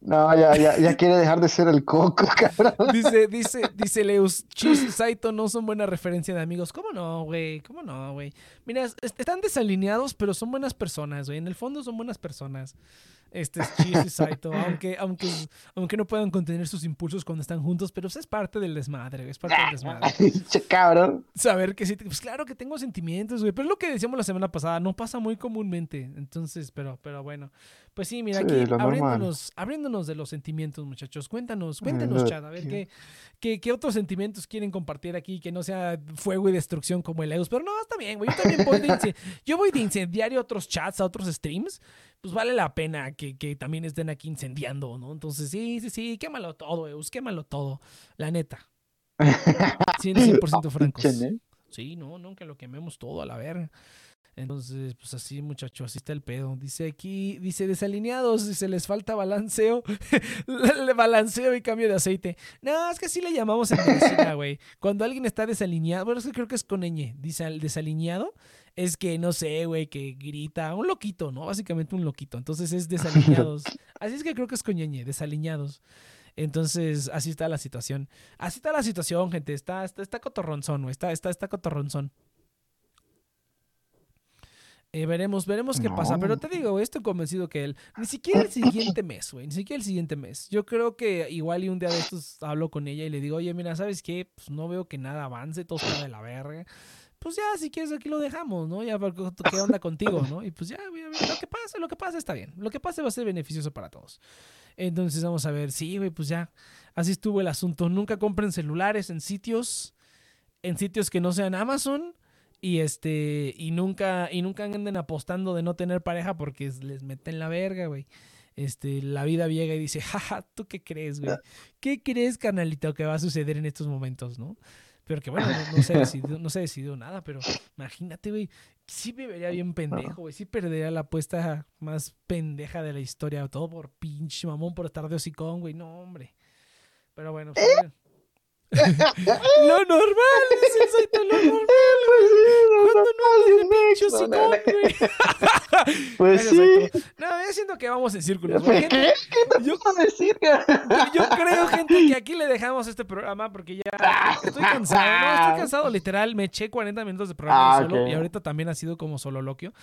No, ya, ya, ya quiere dejar de ser el coco, cabrón. Dice, dice, dice Leus, Chis y Saito no son buena referencia de amigos. ¿Cómo no, güey? ¿Cómo no, güey? Mira, es- están desalineados, pero son buenas personas, güey. En el fondo son buenas personas. Este es Chis y Saito, aunque, aunque, aunque no puedan contener sus impulsos cuando están juntos, pero eso es parte del desmadre, es parte del desmadre. Cabrón. Saber que sí, pues claro que tengo sentimientos, güey, pero es lo que decíamos la semana pasada, no pasa muy comúnmente. Entonces, pero, pero bueno. Pues sí, mira, Sí, aquí abriéndonos, abriéndonos de los sentimientos, muchachos. Cuéntanos, cuéntanos, lo- chat, a ver qué, qué, qué otros sentimientos quieren compartir aquí que no sea fuego y destrucción como el Eus. Pero no, está bien, güey. Yo también voy de, yo voy de incendiario a otros chats, a otros streams. Pues vale la pena que, que también estén aquí incendiando, ¿no? Entonces, sí, sí, sí, quémalo todo, Eus, quémalo todo. La neta. 100%, 100% francos. Sí, no, no, que lo quememos todo a la verga. Entonces, pues así, muchachos, así está el pedo. Dice aquí, dice desalineados, dice les falta balanceo, balanceo y cambio de aceite. No, es que así le llamamos en medicina, güey. Cuando alguien está desalineado, bueno, es que creo que es con ñ, dice al desalineado, es que no sé, güey, que grita, un loquito, ¿no? Básicamente un loquito. Entonces es desalineados. Así es que creo que es con ñ, desalineados. Entonces, así está la situación. Así está la situación, gente. Está, está, está cotorronzón, güey. Está, está, está cotorronzón. Eh, veremos, veremos qué pasa. Pero te digo, estoy convencido que él. Ni siquiera el siguiente mes, güey. Ni siquiera el siguiente mes. Yo creo que igual y un día de estos hablo con ella y le digo, oye, mira, ¿sabes qué? Pues no veo que nada avance, todo está de la verga. pues ya, si quieres aquí lo dejamos, ¿no? Ya, ¿qué onda contigo, no? Y pues ya, güey, lo que pase, lo que pase está bien. Lo que pase va a ser beneficioso para todos. Entonces vamos a ver, sí, güey, pues ya, así estuvo el asunto. Nunca compren celulares en sitios, en sitios que no sean Amazon. Y este, y nunca, y nunca anden apostando de no tener pareja porque les meten la verga, güey este, la vida llega y dice, jaja, ¿tú qué crees, güey? ¿Qué crees, canalito, que va a suceder en estos momentos, no? Pero que bueno, no, se, ha decidido, no se ha decidido nada, pero imagínate, güey, sí me vería bien pendejo, güey, sí perdería la apuesta más pendeja de la historia, todo por pinche mamón, por estar de hocicón, güey, no, hombre. Pero bueno, lo normal, es el lo normal. Pues sí, no, no, güey. Pues sí. No, yo siento que vamos en círculos. ¿Qué? ¿Qué yo, decir? yo creo, gente, que aquí le dejamos este programa porque ya estoy cansado. No, estoy cansado, literal. Me eché 40 minutos de programa ah, solo y ahorita también ha sido como solo loquio.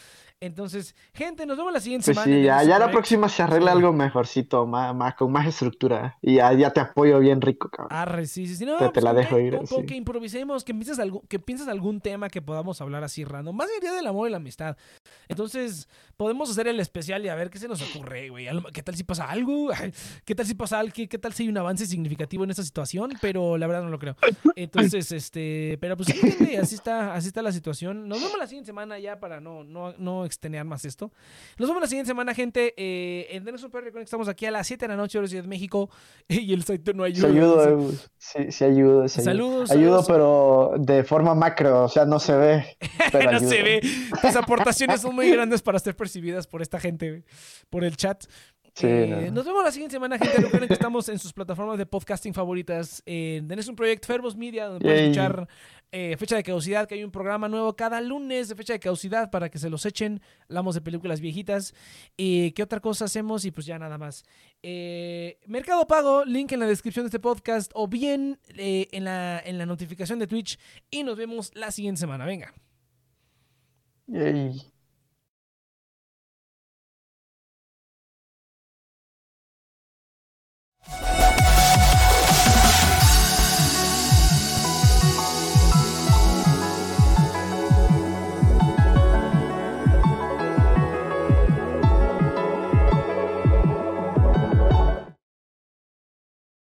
Entonces, gente, nos vemos la siguiente pues semana. Sí, ya, ya la próxima se arregla algo mejorcito, más, más, con más estructura. Y ya, ya te apoyo bien rico, cabrón. Arre, sí, sí, sí. No, te, pues la dejo ir. Con, que improvisemos, que pienses, algún, que pienses algún tema que podamos hablar así random. Más allá del amor y la amistad. Entonces, podemos hacer el especial y a ver qué se nos ocurre, güey. ¿Qué tal si pasa algo? ¿Qué tal si pasa algo? ¿Qué, tal si hay un avance significativo en esta situación? Pero la verdad no lo creo. Entonces, este, pero pues sí, así está, así está la situación. Nos vemos la siguiente semana ya para no, no, no extener más esto. Nos vemos la siguiente semana, gente. Eh, en Denos Super estamos aquí a las 7 de la noche, hora Ciudad de México. Y el site no ayuda. Sí, ayudo, sí, sí ayudo. Saludos. Ayudo, pero de forma macro, o sea, no se ve. no se ve. Tus aportaciones son muy grandes para ser percibidas por esta gente, por el chat. Eh, nos vemos la siguiente semana, gente. Recuerden que estamos en sus plataformas de podcasting favoritas. Eh, tenés un proyecto Fervos Media donde pueden escuchar eh, Fecha de Caducidad, que hay un programa nuevo cada lunes de Fecha de Caducidad para que se los echen. Hablamos de películas viejitas. ¿Qué otra cosa hacemos? Y pues ya nada más. Mercado Pago, link en la descripción de este podcast o bien en, la, en la notificación de Twitch. Y nos vemos la siguiente semana. Venga. Yay.